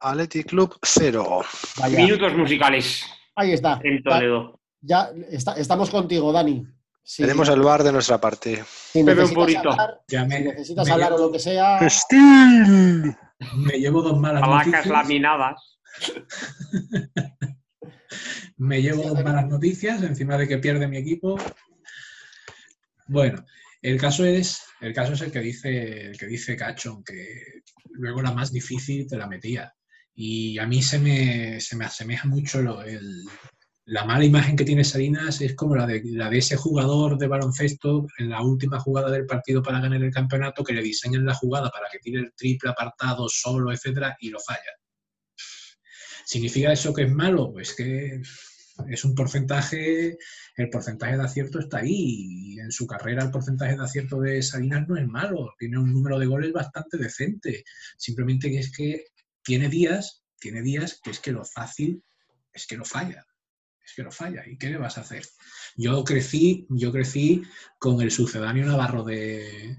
Athletic Club 0. vaya, Minutos musicales ahí está. en Ya, Toledo. ya está- estamos contigo, Dani. Si, Tenemos el bar de nuestra parte. si Bebe un necesitas, purito. hablar, Ya me, si necesitas me hablar o llevo, lo que sea, ¡Steel! me llevo dos malas Palacas noticias. laminadas. Me llevo dos malas noticias encima de que pierde mi equipo. Bueno, el caso es, el caso es el que dice, el que dice Cacho, que luego la más difícil te la metía. Y a mí se me, se me asemeja mucho lo- el- la mala imagen que tiene Salinas es como la de, la de ese jugador de baloncesto en la última jugada del partido para ganar el campeonato que le diseñan la jugada para que tire el triple apartado solo, etcétera, y lo falla. ¿Significa eso que es malo? Pues que es un porcentaje, el porcentaje de acierto está ahí. Y en su carrera el porcentaje de acierto de Salinas no es malo, tiene un número de goles bastante decente. Simplemente que es que tiene días, tiene días que es que lo fácil es que lo falla. Es que lo falla. ¿Y qué le vas a hacer? Yo crecí, yo crecí con el sucedáneo navarro de,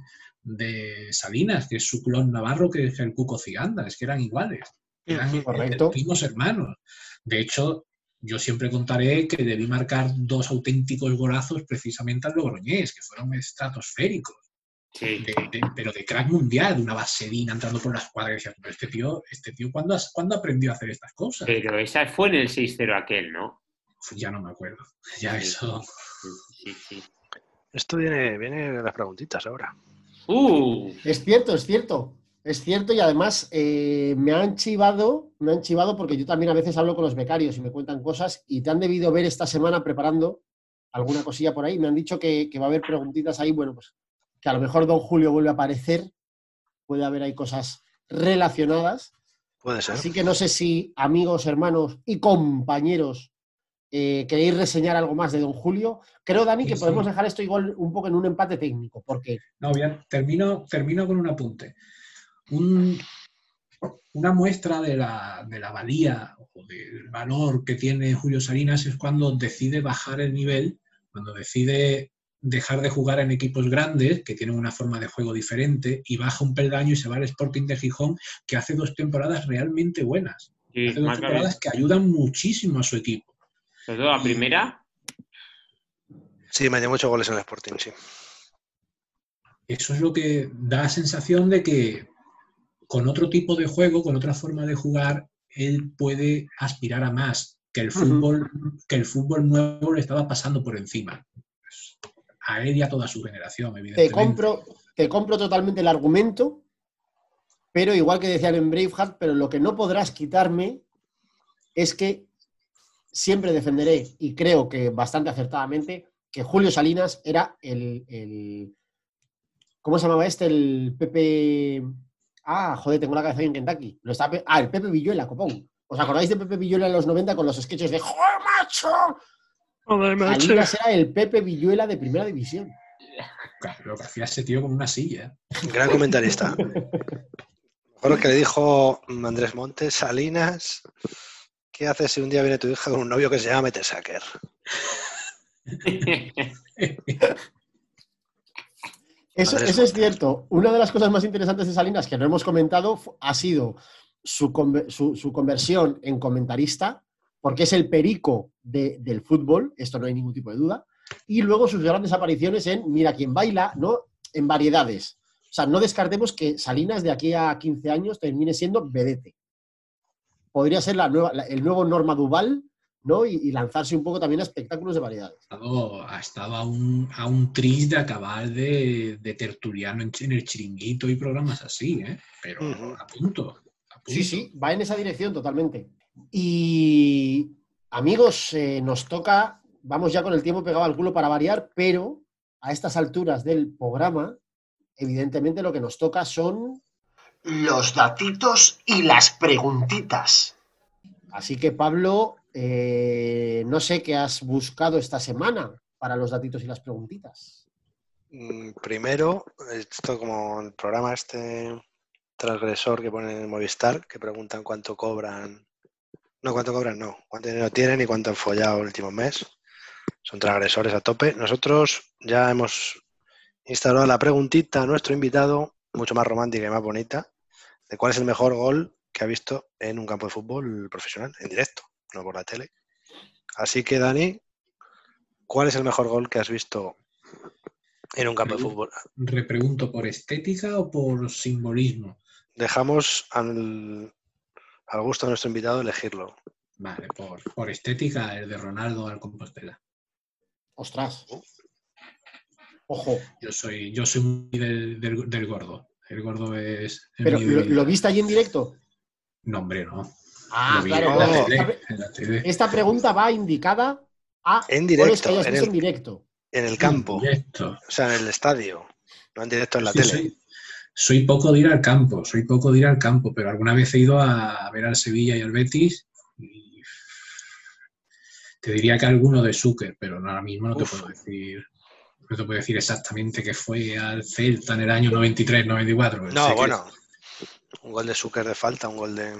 Salinas, que es su clon navarro, que es el Cuco Ciganda, es que eran iguales. Eran Correcto. primos hermanos. De hecho, yo siempre contaré que debí marcar dos auténticos golazos precisamente al Logroñés, que fueron estratosféricos, Sí. de- de- pero de crack mundial, de una vaselina entrando por la escuadra y decía, pero este tío, este tío ¿cuándo, has- ¿cuándo aprendió a hacer estas cosas? Pero esa fue en el 6-0 aquel, ¿no? Ya no me acuerdo. Ya Sí. eso. Sí, sí. Esto viene, viene de las preguntitas ahora. Uh, Es cierto, es cierto. Es cierto y además eh, me han chivado, me han chivado porque yo también a veces hablo con los becarios y me cuentan cosas y te han debido ver esta semana preparando alguna cosilla por ahí. Me han dicho que, que va a haber preguntitas ahí, bueno, pues que a lo mejor don Julio vuelve a aparecer, puede haber ahí cosas relacionadas. Puede ser. Así que no sé si amigos, hermanos y compañeros eh, queréis reseñar algo más de Don Julio. Creo, Dani, que Sí, podemos sí. dejar esto igual un poco en un empate técnico, porque No, bien, termino, termino con un apunte. Un- una muestra de la, de la valía o del valor que tiene Julio Salinas es cuando decide bajar el nivel, cuando decide dejar de jugar en equipos grandes, que tienen una forma de juego diferente, y baja un peldaño y se va al Sporting de Gijón, que hace dos temporadas realmente buenas. Sí, Hace dos temporadas que ayudan muchísimo a su equipo. Sobre todo la primera, Sí, me dio muchos goles en el Sporting, sí. Eso es lo que da la sensación de que con otro tipo de juego, con otra forma de jugar, él puede aspirar a más, que el fútbol, que el fútbol nuevo le estaba pasando por encima. A él y a toda su generación, te evidentemente. compro, te compro totalmente el argumento, pero igual que decían en Braveheart, pero lo que no podrás quitarme es que siempre defenderé, y creo que bastante acertadamente, que Julio Salinas era el, el- ¿cómo se llamaba este? El Pepe... Ah, joder, tengo la cabeza ahí en Kentucky. Lo está Pe- ah, el Pepe Villuela, copón. ¿Os acordáis de Pepe Villuela en los 90 con los sketches de ¡Joder, macho! Salinas era el Pepe Villuela de primera división. Claro, Lo que hacía ese tío con una silla. Gran comentarista. Mejor lo que le dijo Andrés Montes, Salinas, ¿qué haces si un día viene tu hija con un novio que se llama Metesacker? Eso, es cierto. Una de las cosas más interesantes de Salinas que no hemos comentado ha sido su, su- su conversión en comentarista, porque es el perico de- del fútbol, esto no hay ningún tipo de duda, y luego sus grandes apariciones en Mira quién baila, ¿no? En variedades. O sea, no descartemos que Salinas de aquí a 15 años termine siendo vedete. Podría ser la nueva, la- el nuevo Norma Duval, ¿no? Y, y lanzarse un poco también a espectáculos de variedades. Ha estado, ha estado a, un, a un tris de acabar de, de tertuliano en, en el chiringuito y programas así, ¿eh? Pero Ujú. a punto. a punto. Sí, sí, va en esa dirección totalmente. Y amigos, eh, nos toca, vamos ya con el tiempo pegado al culo para variar, pero a estas alturas del programa, evidentemente lo que nos toca son los datitos y las preguntitas. Así que Pablo, eh, no sé qué has buscado esta semana para los datitos y las preguntitas. Mm, Primero, esto como el programa este transgresor que ponen en Movistar, que preguntan cuánto cobran. No, cuánto cobran, no. Cuánto dinero tienen y cuánto han follado el último mes. Son transgresores a tope. Nosotros ya hemos instaurado la preguntita a nuestro invitado, mucho más romántica y más bonita, de cuál es el mejor gol que ha visto en un campo de fútbol profesional, en directo, no por la tele. Así que, Dani, ¿cuál es el mejor gol que has visto en un campo de fútbol? Repregunto, ¿por estética o por simbolismo? Dejamos al, al gusto de nuestro invitado elegirlo. Vale, por, por estética, el de Ronaldo al Compostela. Ostras. Ojo. Yo soy, yo soy muy del, del- del gordo. El gordo es. Pero, ¿lo, lo viste allí en directo? No, hombre, no. Ah, claro. en la tele, la tele. esta pregunta va indicada a En goles directo, que hayas en visto el, en directo. en el campo, Directo. o sea, en el estadio, no en directo en la Sí, tele. soy, soy poco de ir al campo, soy poco de ir al campo, pero alguna vez he ido a ver al Sevilla y al Betis y te diría que alguno de Zucker, pero ahora mismo no te puedo decir. No te puedo decir exactamente que fue al Celta en el año 93-94. No, bueno, un gol de Zucker de falta, un gol de...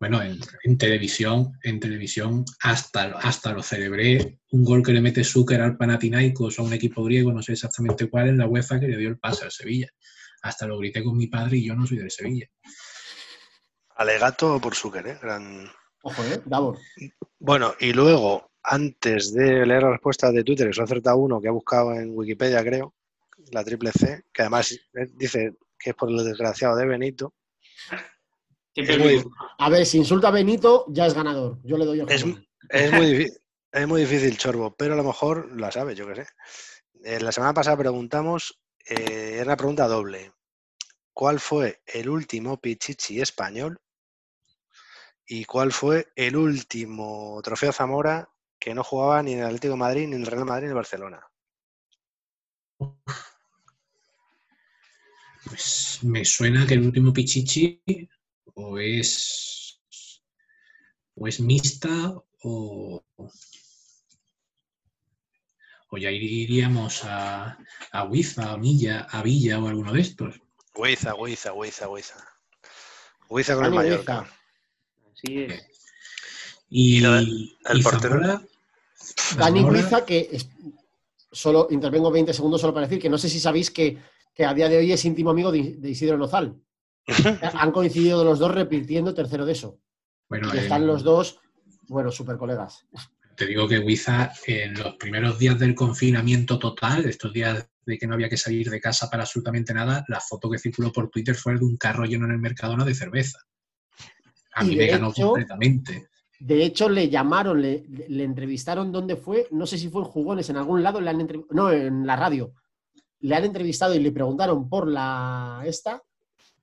Bueno, en, en televisión, en televisión hasta, hasta lo celebré. Un gol que le mete Zucker al Panathinaikos o a un equipo griego, no sé exactamente cuál, en la UEFA que le dio el pase al Sevilla. Hasta lo grité con mi padre y yo no soy del Sevilla. Alegato por Zucker, ¿eh? Gran... Ojo, ¿eh? Davor. Bueno, y luego, antes de leer la respuesta de Twitter, que se ha acertado uno que ha buscado en Wikipedia, creo, la triple C, que además eh, dice que es por el desgraciado de Benito. Siempre Es es muy- muy- A ver, si insulta a Benito, ya es ganador. Yo le doy el Es-. Es muy, difí- es muy difícil, Chorbo, pero a lo mejor la sabes, yo qué sé. Eh, la semana pasada preguntamos, eh, era una pregunta doble. ¿Cuál fue el último Pichichi español? ¿Y cuál fue el último trofeo Zamora que no jugaba ni en el Atlético de Madrid, ni en el Real Madrid, ni en el Barcelona? Pues me suena que el último Pichichi, o es, o es mixta o, o ya iríamos a, a Huiza, a Milla, a Villa o alguno de estos. Huiza, Huiza, Huiza, Huiza. Huiza con el Huiza. Mallorca. Así es. Y, ¿Y lo del- el y portero? Zamora- Dani Zamora- Huiza, que es- solo intervengo 20 segundos solo para decir que no sé si sabéis que, que a día de hoy es íntimo amigo de, de Isidro Nozal. Han coincidido los dos repitiendo tercero de eso. Bueno, Y están los dos, bueno, super colegas. Te digo que Huiza en los primeros días del confinamiento total, estos días de que no había que salir de casa para absolutamente nada, la foto que circuló por Twitter fue de un carro lleno en el Mercadona de cerveza. A mí me ganó hecho- completamente. De hecho, le llamaron, le, le entrevistaron dónde fue, no sé si fue en Jugones, en algún lado, le han no, en la radio. Le han entrevistado y le preguntaron por la esta,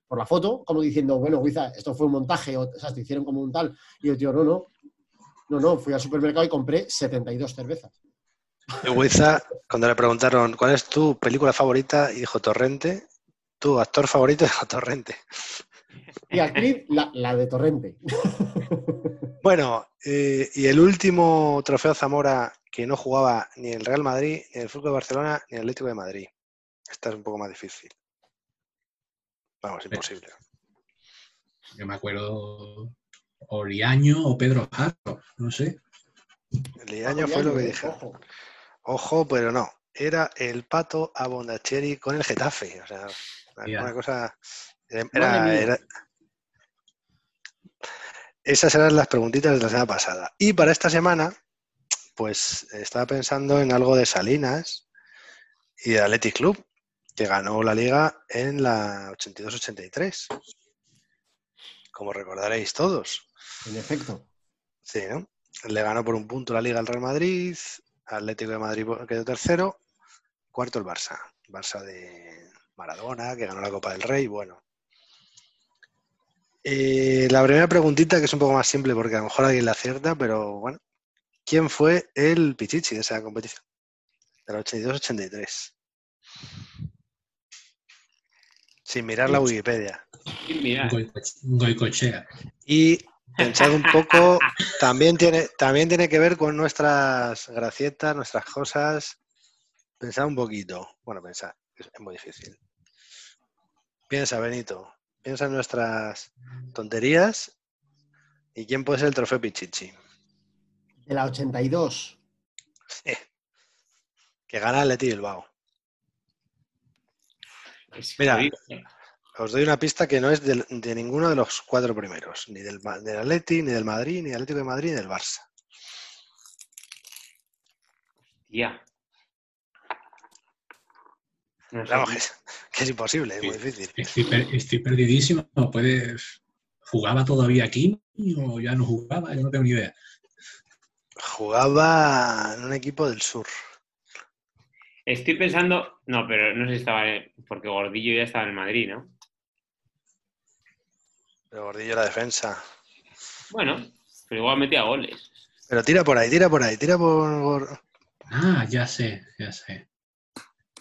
por la foto, como diciendo, bueno, Guiza, esto fue un montaje, o, o sea, te hicieron como un tal. Y yo, tío, no, no, no, no, fui al supermercado y compré 72 cervezas. Y Huiza, cuando le preguntaron cuál es tu película favorita, y dijo Torrente. Tu actor favorito dijo Torrente. Y actriz, la, la de Torrente. Bueno, eh, y el último trofeo Zamora que no jugaba ni el Real Madrid, ni el Fútbol de Barcelona, ni el Atlético de Madrid. Esta es un poco más difícil. Vamos, imposible. Yo me acuerdo Oriaño o Pedro Jarro, no sé. El año fue lo que dije. Ojo. Ojo, pero no. Era el pato a Bondacheri con el Getafe. O sea, una, cosa. Era, mía. era- Esas eran las preguntitas de la semana pasada. Y para esta semana, pues estaba pensando en algo de Salinas y de Athletic Club, que ganó la liga en la 82-83. Como recordaréis todos. En efecto. Sí, ¿no? Le ganó por un punto la Liga al Real Madrid, Atlético de Madrid quedó tercero, cuarto el Barça. Barça de Maradona, que ganó la Copa del Rey, bueno. Eh, la primera preguntita, que es un poco más simple porque a lo mejor alguien la acierta, pero bueno. ¿Quién fue el Pichichi de esa competición? De la 82-83. Sin mirar la Wikipedia. Sí, mira, Goico- Goicochea. Y pensad un poco, también tiene, también tiene que ver con nuestras gracietas, nuestras cosas. Pensad un poquito. Bueno, pensad, es muy difícil. Piensa, Benito. Piensa en nuestras tonterías. ¿Y quién puede ser el trofeo Pichichi? De la 82. Que gana el Leti Bilbao. Es Mira. Os doy una pista que no es del- de, ninguno de los cuatro primeros. Ni del, del Atleti, ni del Madrid, ni del Atlético de Madrid, ni del Barça. Tía. No sé. Vamos, que es, que es imposible, es muy difícil. Estoy, per- estoy perdidísimo. ¿Puedes... ¿Jugaba todavía aquí o ya no jugaba? Yo no tengo ni idea. Jugaba en un equipo del sur. Estoy pensando, no, pero no sé si estaba, en- porque Gordillo ya estaba en Madrid, ¿no? Pero Gordillo la defensa. Bueno, pero igual metía goles. Pero tira por ahí, tira por ahí, tira por. Ah, ya sé, ya sé.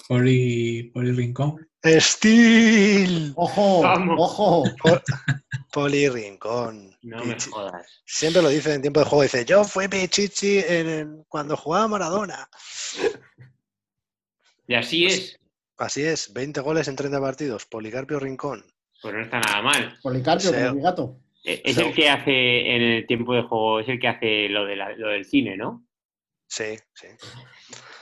Poli, Poli Rincón. ¡Steel! ¡Ojo! Vamos. ¡Ojo! Poli Rincón. No me jodas. Siempre lo dice en tiempo de juego. Dice: Yo fui Pichichi en, en- cuando jugaba Maradona. Y así es, Así es, 20 goles en 30 partidos. Policarpio Rincón. pues no está nada mal. Policarpio, mi gato. E- Es So- el que hace en el tiempo de juego, es el que hace lo, de la- lo del cine, ¿no? Sí, sí.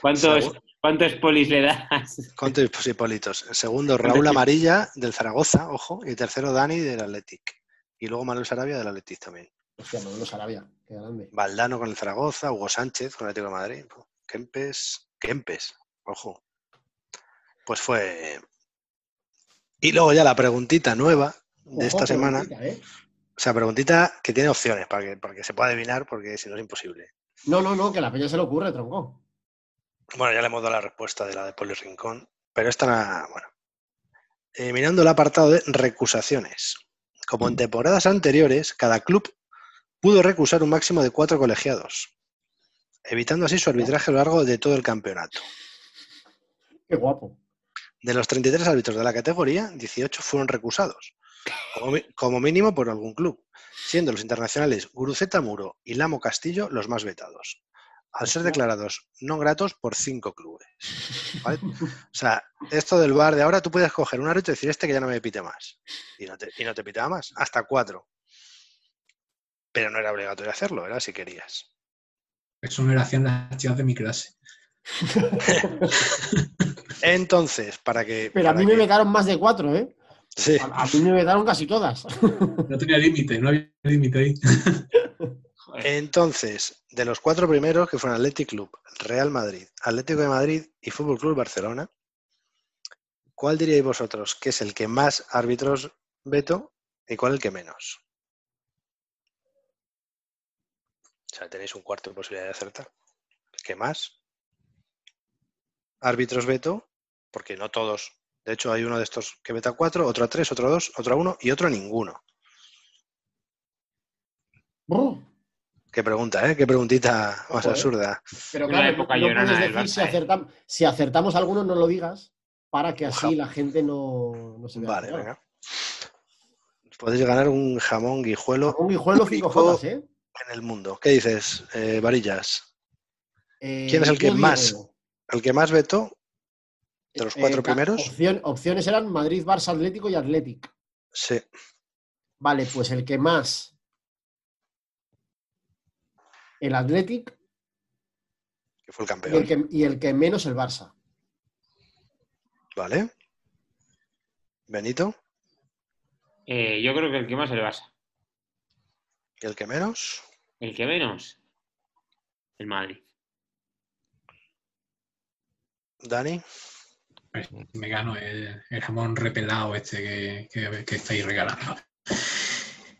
¿Cuántos. ¿Cuántos polis le das? ¿Cuántos politos? El segundo, Raúl. Amarilla del Zaragoza, ojo. Y el tercero, Dani del Athletic. Y luego Manuel Sarabia del Athletic también. Hostia, Manolo Sarabia. Qué grande. Valdano con el Zaragoza, Hugo Sánchez con el Atlético de Madrid, Kempes, Kempes, ojo. Pues fue. Y luego ya la preguntita nueva de esta semana, ¿eh? o sea, preguntita que tiene opciones para que, para que se pueda adivinar, porque si no es imposible. No, no, no, que a la peña se le ocurre, tronco. Bueno, ya le hemos dado la respuesta de la de Poli Rincón, pero esta, bueno. Eh, mirando el apartado de recusaciones. Como en temporadas anteriores, cada club pudo recusar un máximo de cuatro colegiados, evitando así su arbitraje a lo largo de todo el campeonato. Qué guapo. De los 33 árbitros de la categoría, 18 fueron recusados, como, mínimo por algún club, siendo los internacionales Guruceta Muro y Lamo Castillo los más vetados, al ser declarados no gratos por cinco clubes. ¿vale? O sea, esto del bar de ahora, tú puedes coger un árbitro y decir este que ya no me pite más. Y no te, y no te pitaba más, hasta cuatro. Pero no era obligatorio hacerlo, era si querías. Eso me lo hacían las de mi clase. Entonces, para que... Pero a para mí me vetaron más de cuatro, ¿eh? Sí, A, a mí me vetaron casi todas. No tenía límite, no había límite ahí. Entonces, de los cuatro primeros, que fueron Athletic Club, Real Madrid, Atlético de Madrid y Fútbol Club Barcelona, ¿cuál diríais vosotros que es el que más árbitros veto y cuál el que menos? O sea, tenéis un cuarto de posibilidad de acertar. El que más árbitros veto, porque no todos. De hecho, hay uno de estos que veta cuatro, otro a tres, otro a dos, otro a uno y otro a ninguno. Qué pregunta, ¿eh? Qué preguntita más Ojo, ¿eh? absurda. Pero claro, época no puedes si, ¿eh? si acertamos alguno, no lo digas, para que así Ojalá. la gente no, no se vea. Vale, venga. Podéis ganar un jamón guijuelo Un guijuelo 5 único jotas, ¿eh? en el mundo. ¿Qué dices, eh, Varillas? Eh, ¿Quién es el que más El que más vetó de los eh, cuatro primeros. opción- opciones eran Madrid, Barça, Atlético y Athletic. Sí. Vale, pues el que más. El Athletic Que fue el y el campeón. que, y el que menos el Barça. Vale. Benito. Eh, yo creo que el que más es el Barça. ¿Y el que menos? El que menos, el Madrid. Dani. Pues me gano el, el jamón repelado este que, que- que estáis regalando.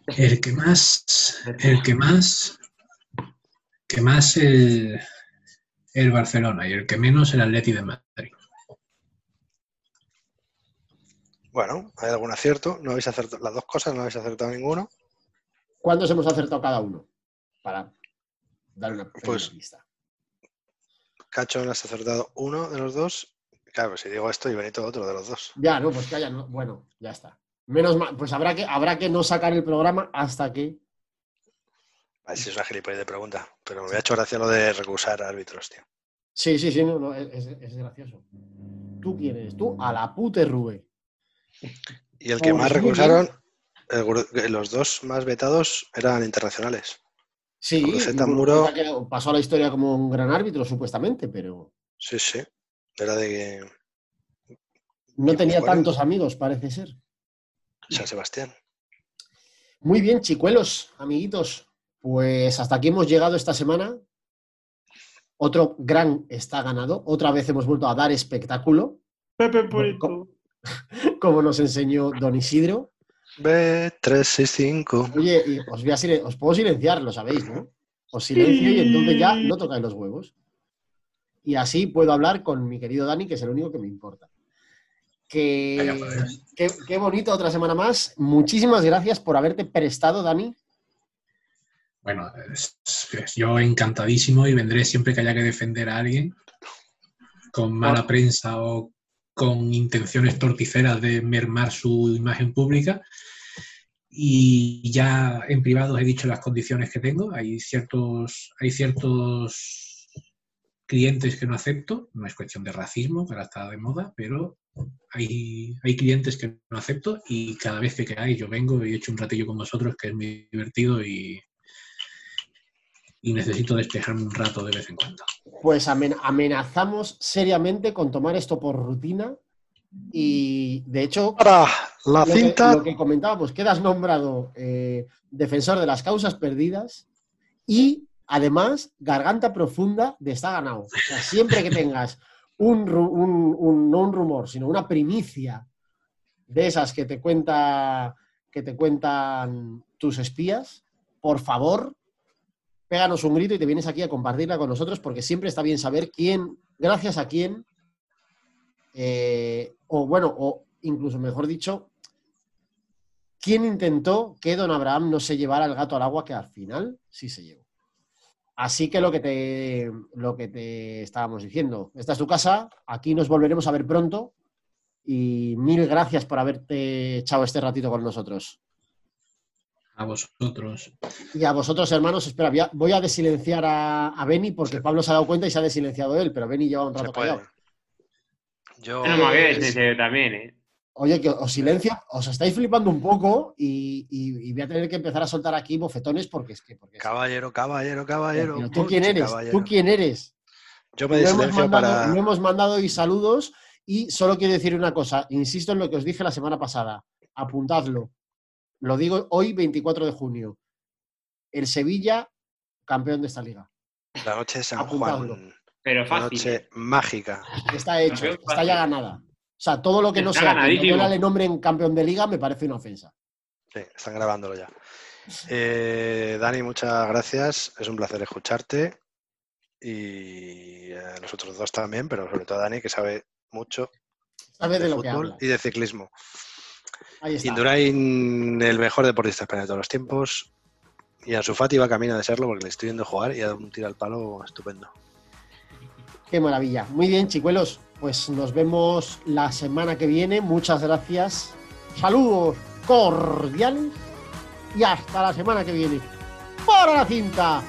El que más, el que más, que más el, el Barcelona y el que menos el Atleti de Madrid. Bueno, hay algún acierto. No habéis acertado las dos cosas, no habéis acertado ninguno. ¿Cuántos hemos acertado cada uno? Para dar una Pues- pista. Cacho no has acertado uno de los dos. Claro, si digo esto y Benito otro de los dos. Ya, no, pues que haya. no- bueno, ya está. Menos mal, pues habrá que, habrá que no sacar el programa hasta que. A ver si es una gilipollez de pregunta. Pero me había hecho gracia lo de recusar a árbitros, tío. Sí, sí, sí, no, no, es, es- gracioso. ¿Tú quién eres? Tú a la pute Rube. Y el que Pues más recusaron, el los dos más vetados eran internacionales. Sí, Muro. Que pasó a la historia como un gran árbitro, supuestamente, pero Sí, sí. Era de no Y tenía bueno. tantos amigos, parece ser. San Sebastián. Muy bien, chicuelos, amiguitos. Pues hasta aquí hemos llegado esta semana. Otro gran está ganado. Otra vez hemos vuelto a dar espectáculo, Pepe Purito. como nos enseñó Don Isidro. B365. Oye, y os, voy a os puedo silenciar, lo sabéis, ¿no? Os silencio y entonces ya no tocáis los huevos. Y así puedo hablar con mi querido Dani, que es el único que me importa. Que, pues. qué, qué bonito otra semana más. Muchísimas gracias por haberte prestado, Dani. Bueno, es- es- yo encantadísimo y vendré siempre que haya que defender a alguien con mala prensa o con intenciones torticeras de mermar su imagen pública. Y ya en privado he dicho las condiciones que tengo. Hay ciertos, hay ciertos clientes que no acepto. No es cuestión de racismo, que ahora está de moda, pero hay, hay clientes que no acepto y cada vez que queráis yo vengo y echo un ratillo con vosotros que es muy divertido y, y necesito despejarme un rato de vez en cuando. Pues amen- amenazamos seriamente con tomar esto por rutina. Y de hecho, Para la lo que, cinta. lo que comentábamos, quedas nombrado eh, defensor de las causas perdidas y además garganta profunda de está ganado. O sea, siempre que tengas un, ru- un- un- no un rumor, sino una primicia de esas que te cuenta que te cuentan tus espías, por favor, péganos un grito y te vienes aquí a compartirla con nosotros porque siempre está bien saber quién, gracias a quién eh, o bueno, o incluso mejor dicho, ¿quién intentó que don Abraham no se llevara el gato al agua que al final sí se llevó? Así que lo que te, lo que te estábamos diciendo, esta es tu casa, aquí nos volveremos a ver pronto y mil gracias por haberte echado este ratito con nosotros. A vosotros. Y a vosotros, hermanos, espera, voy a- voy a desilenciar a, a Beni porque Pablo se ha dado cuenta y se ha desilenciado él, pero Beni lleva un rato callado. Yo, es ese también, ¿eh? Oye, que os silencio, os estáis flipando un poco y, y- y voy a tener que empezar a soltar aquí bofetones porque es que... Porque caballero, caballero, caballero. Pero ¿Tú quién eres? caballero. ¿Tú quién eres? Yo me No hemos, desilencio mandado, para. no hemos mandado hoy saludos y solo quiero decir una cosa. Insisto en lo que os dije la semana pasada. Apuntadlo. Lo digo hoy, 24 de junio. El Sevilla, campeón de esta liga. La noche de San Apuntadlo. Juan. Pero La fácil. noche mágica. Está hecho, está ya ganada. O sea, todo lo que no sea que ganadísimo. Noguera le nombren campeón de liga me parece una ofensa. Sí, están grabándolo ya. Eh, Dani, muchas gracias. Es un placer escucharte. Y a los otros dos también, pero sobre todo a Dani, que sabe mucho Sabes de de lo que fútbol y de ciclismo. Indurain, el mejor deportista español de todos los tiempos. Y Ansu Fati va camino de serlo porque le estoy viendo jugar y ha dado un tiro al palo estupendo. Qué maravilla. Muy bien, chicuelos. Pues nos vemos la semana que viene. Muchas gracias. Saludos cordiales. Y hasta la semana que viene. ¡Para la cinta!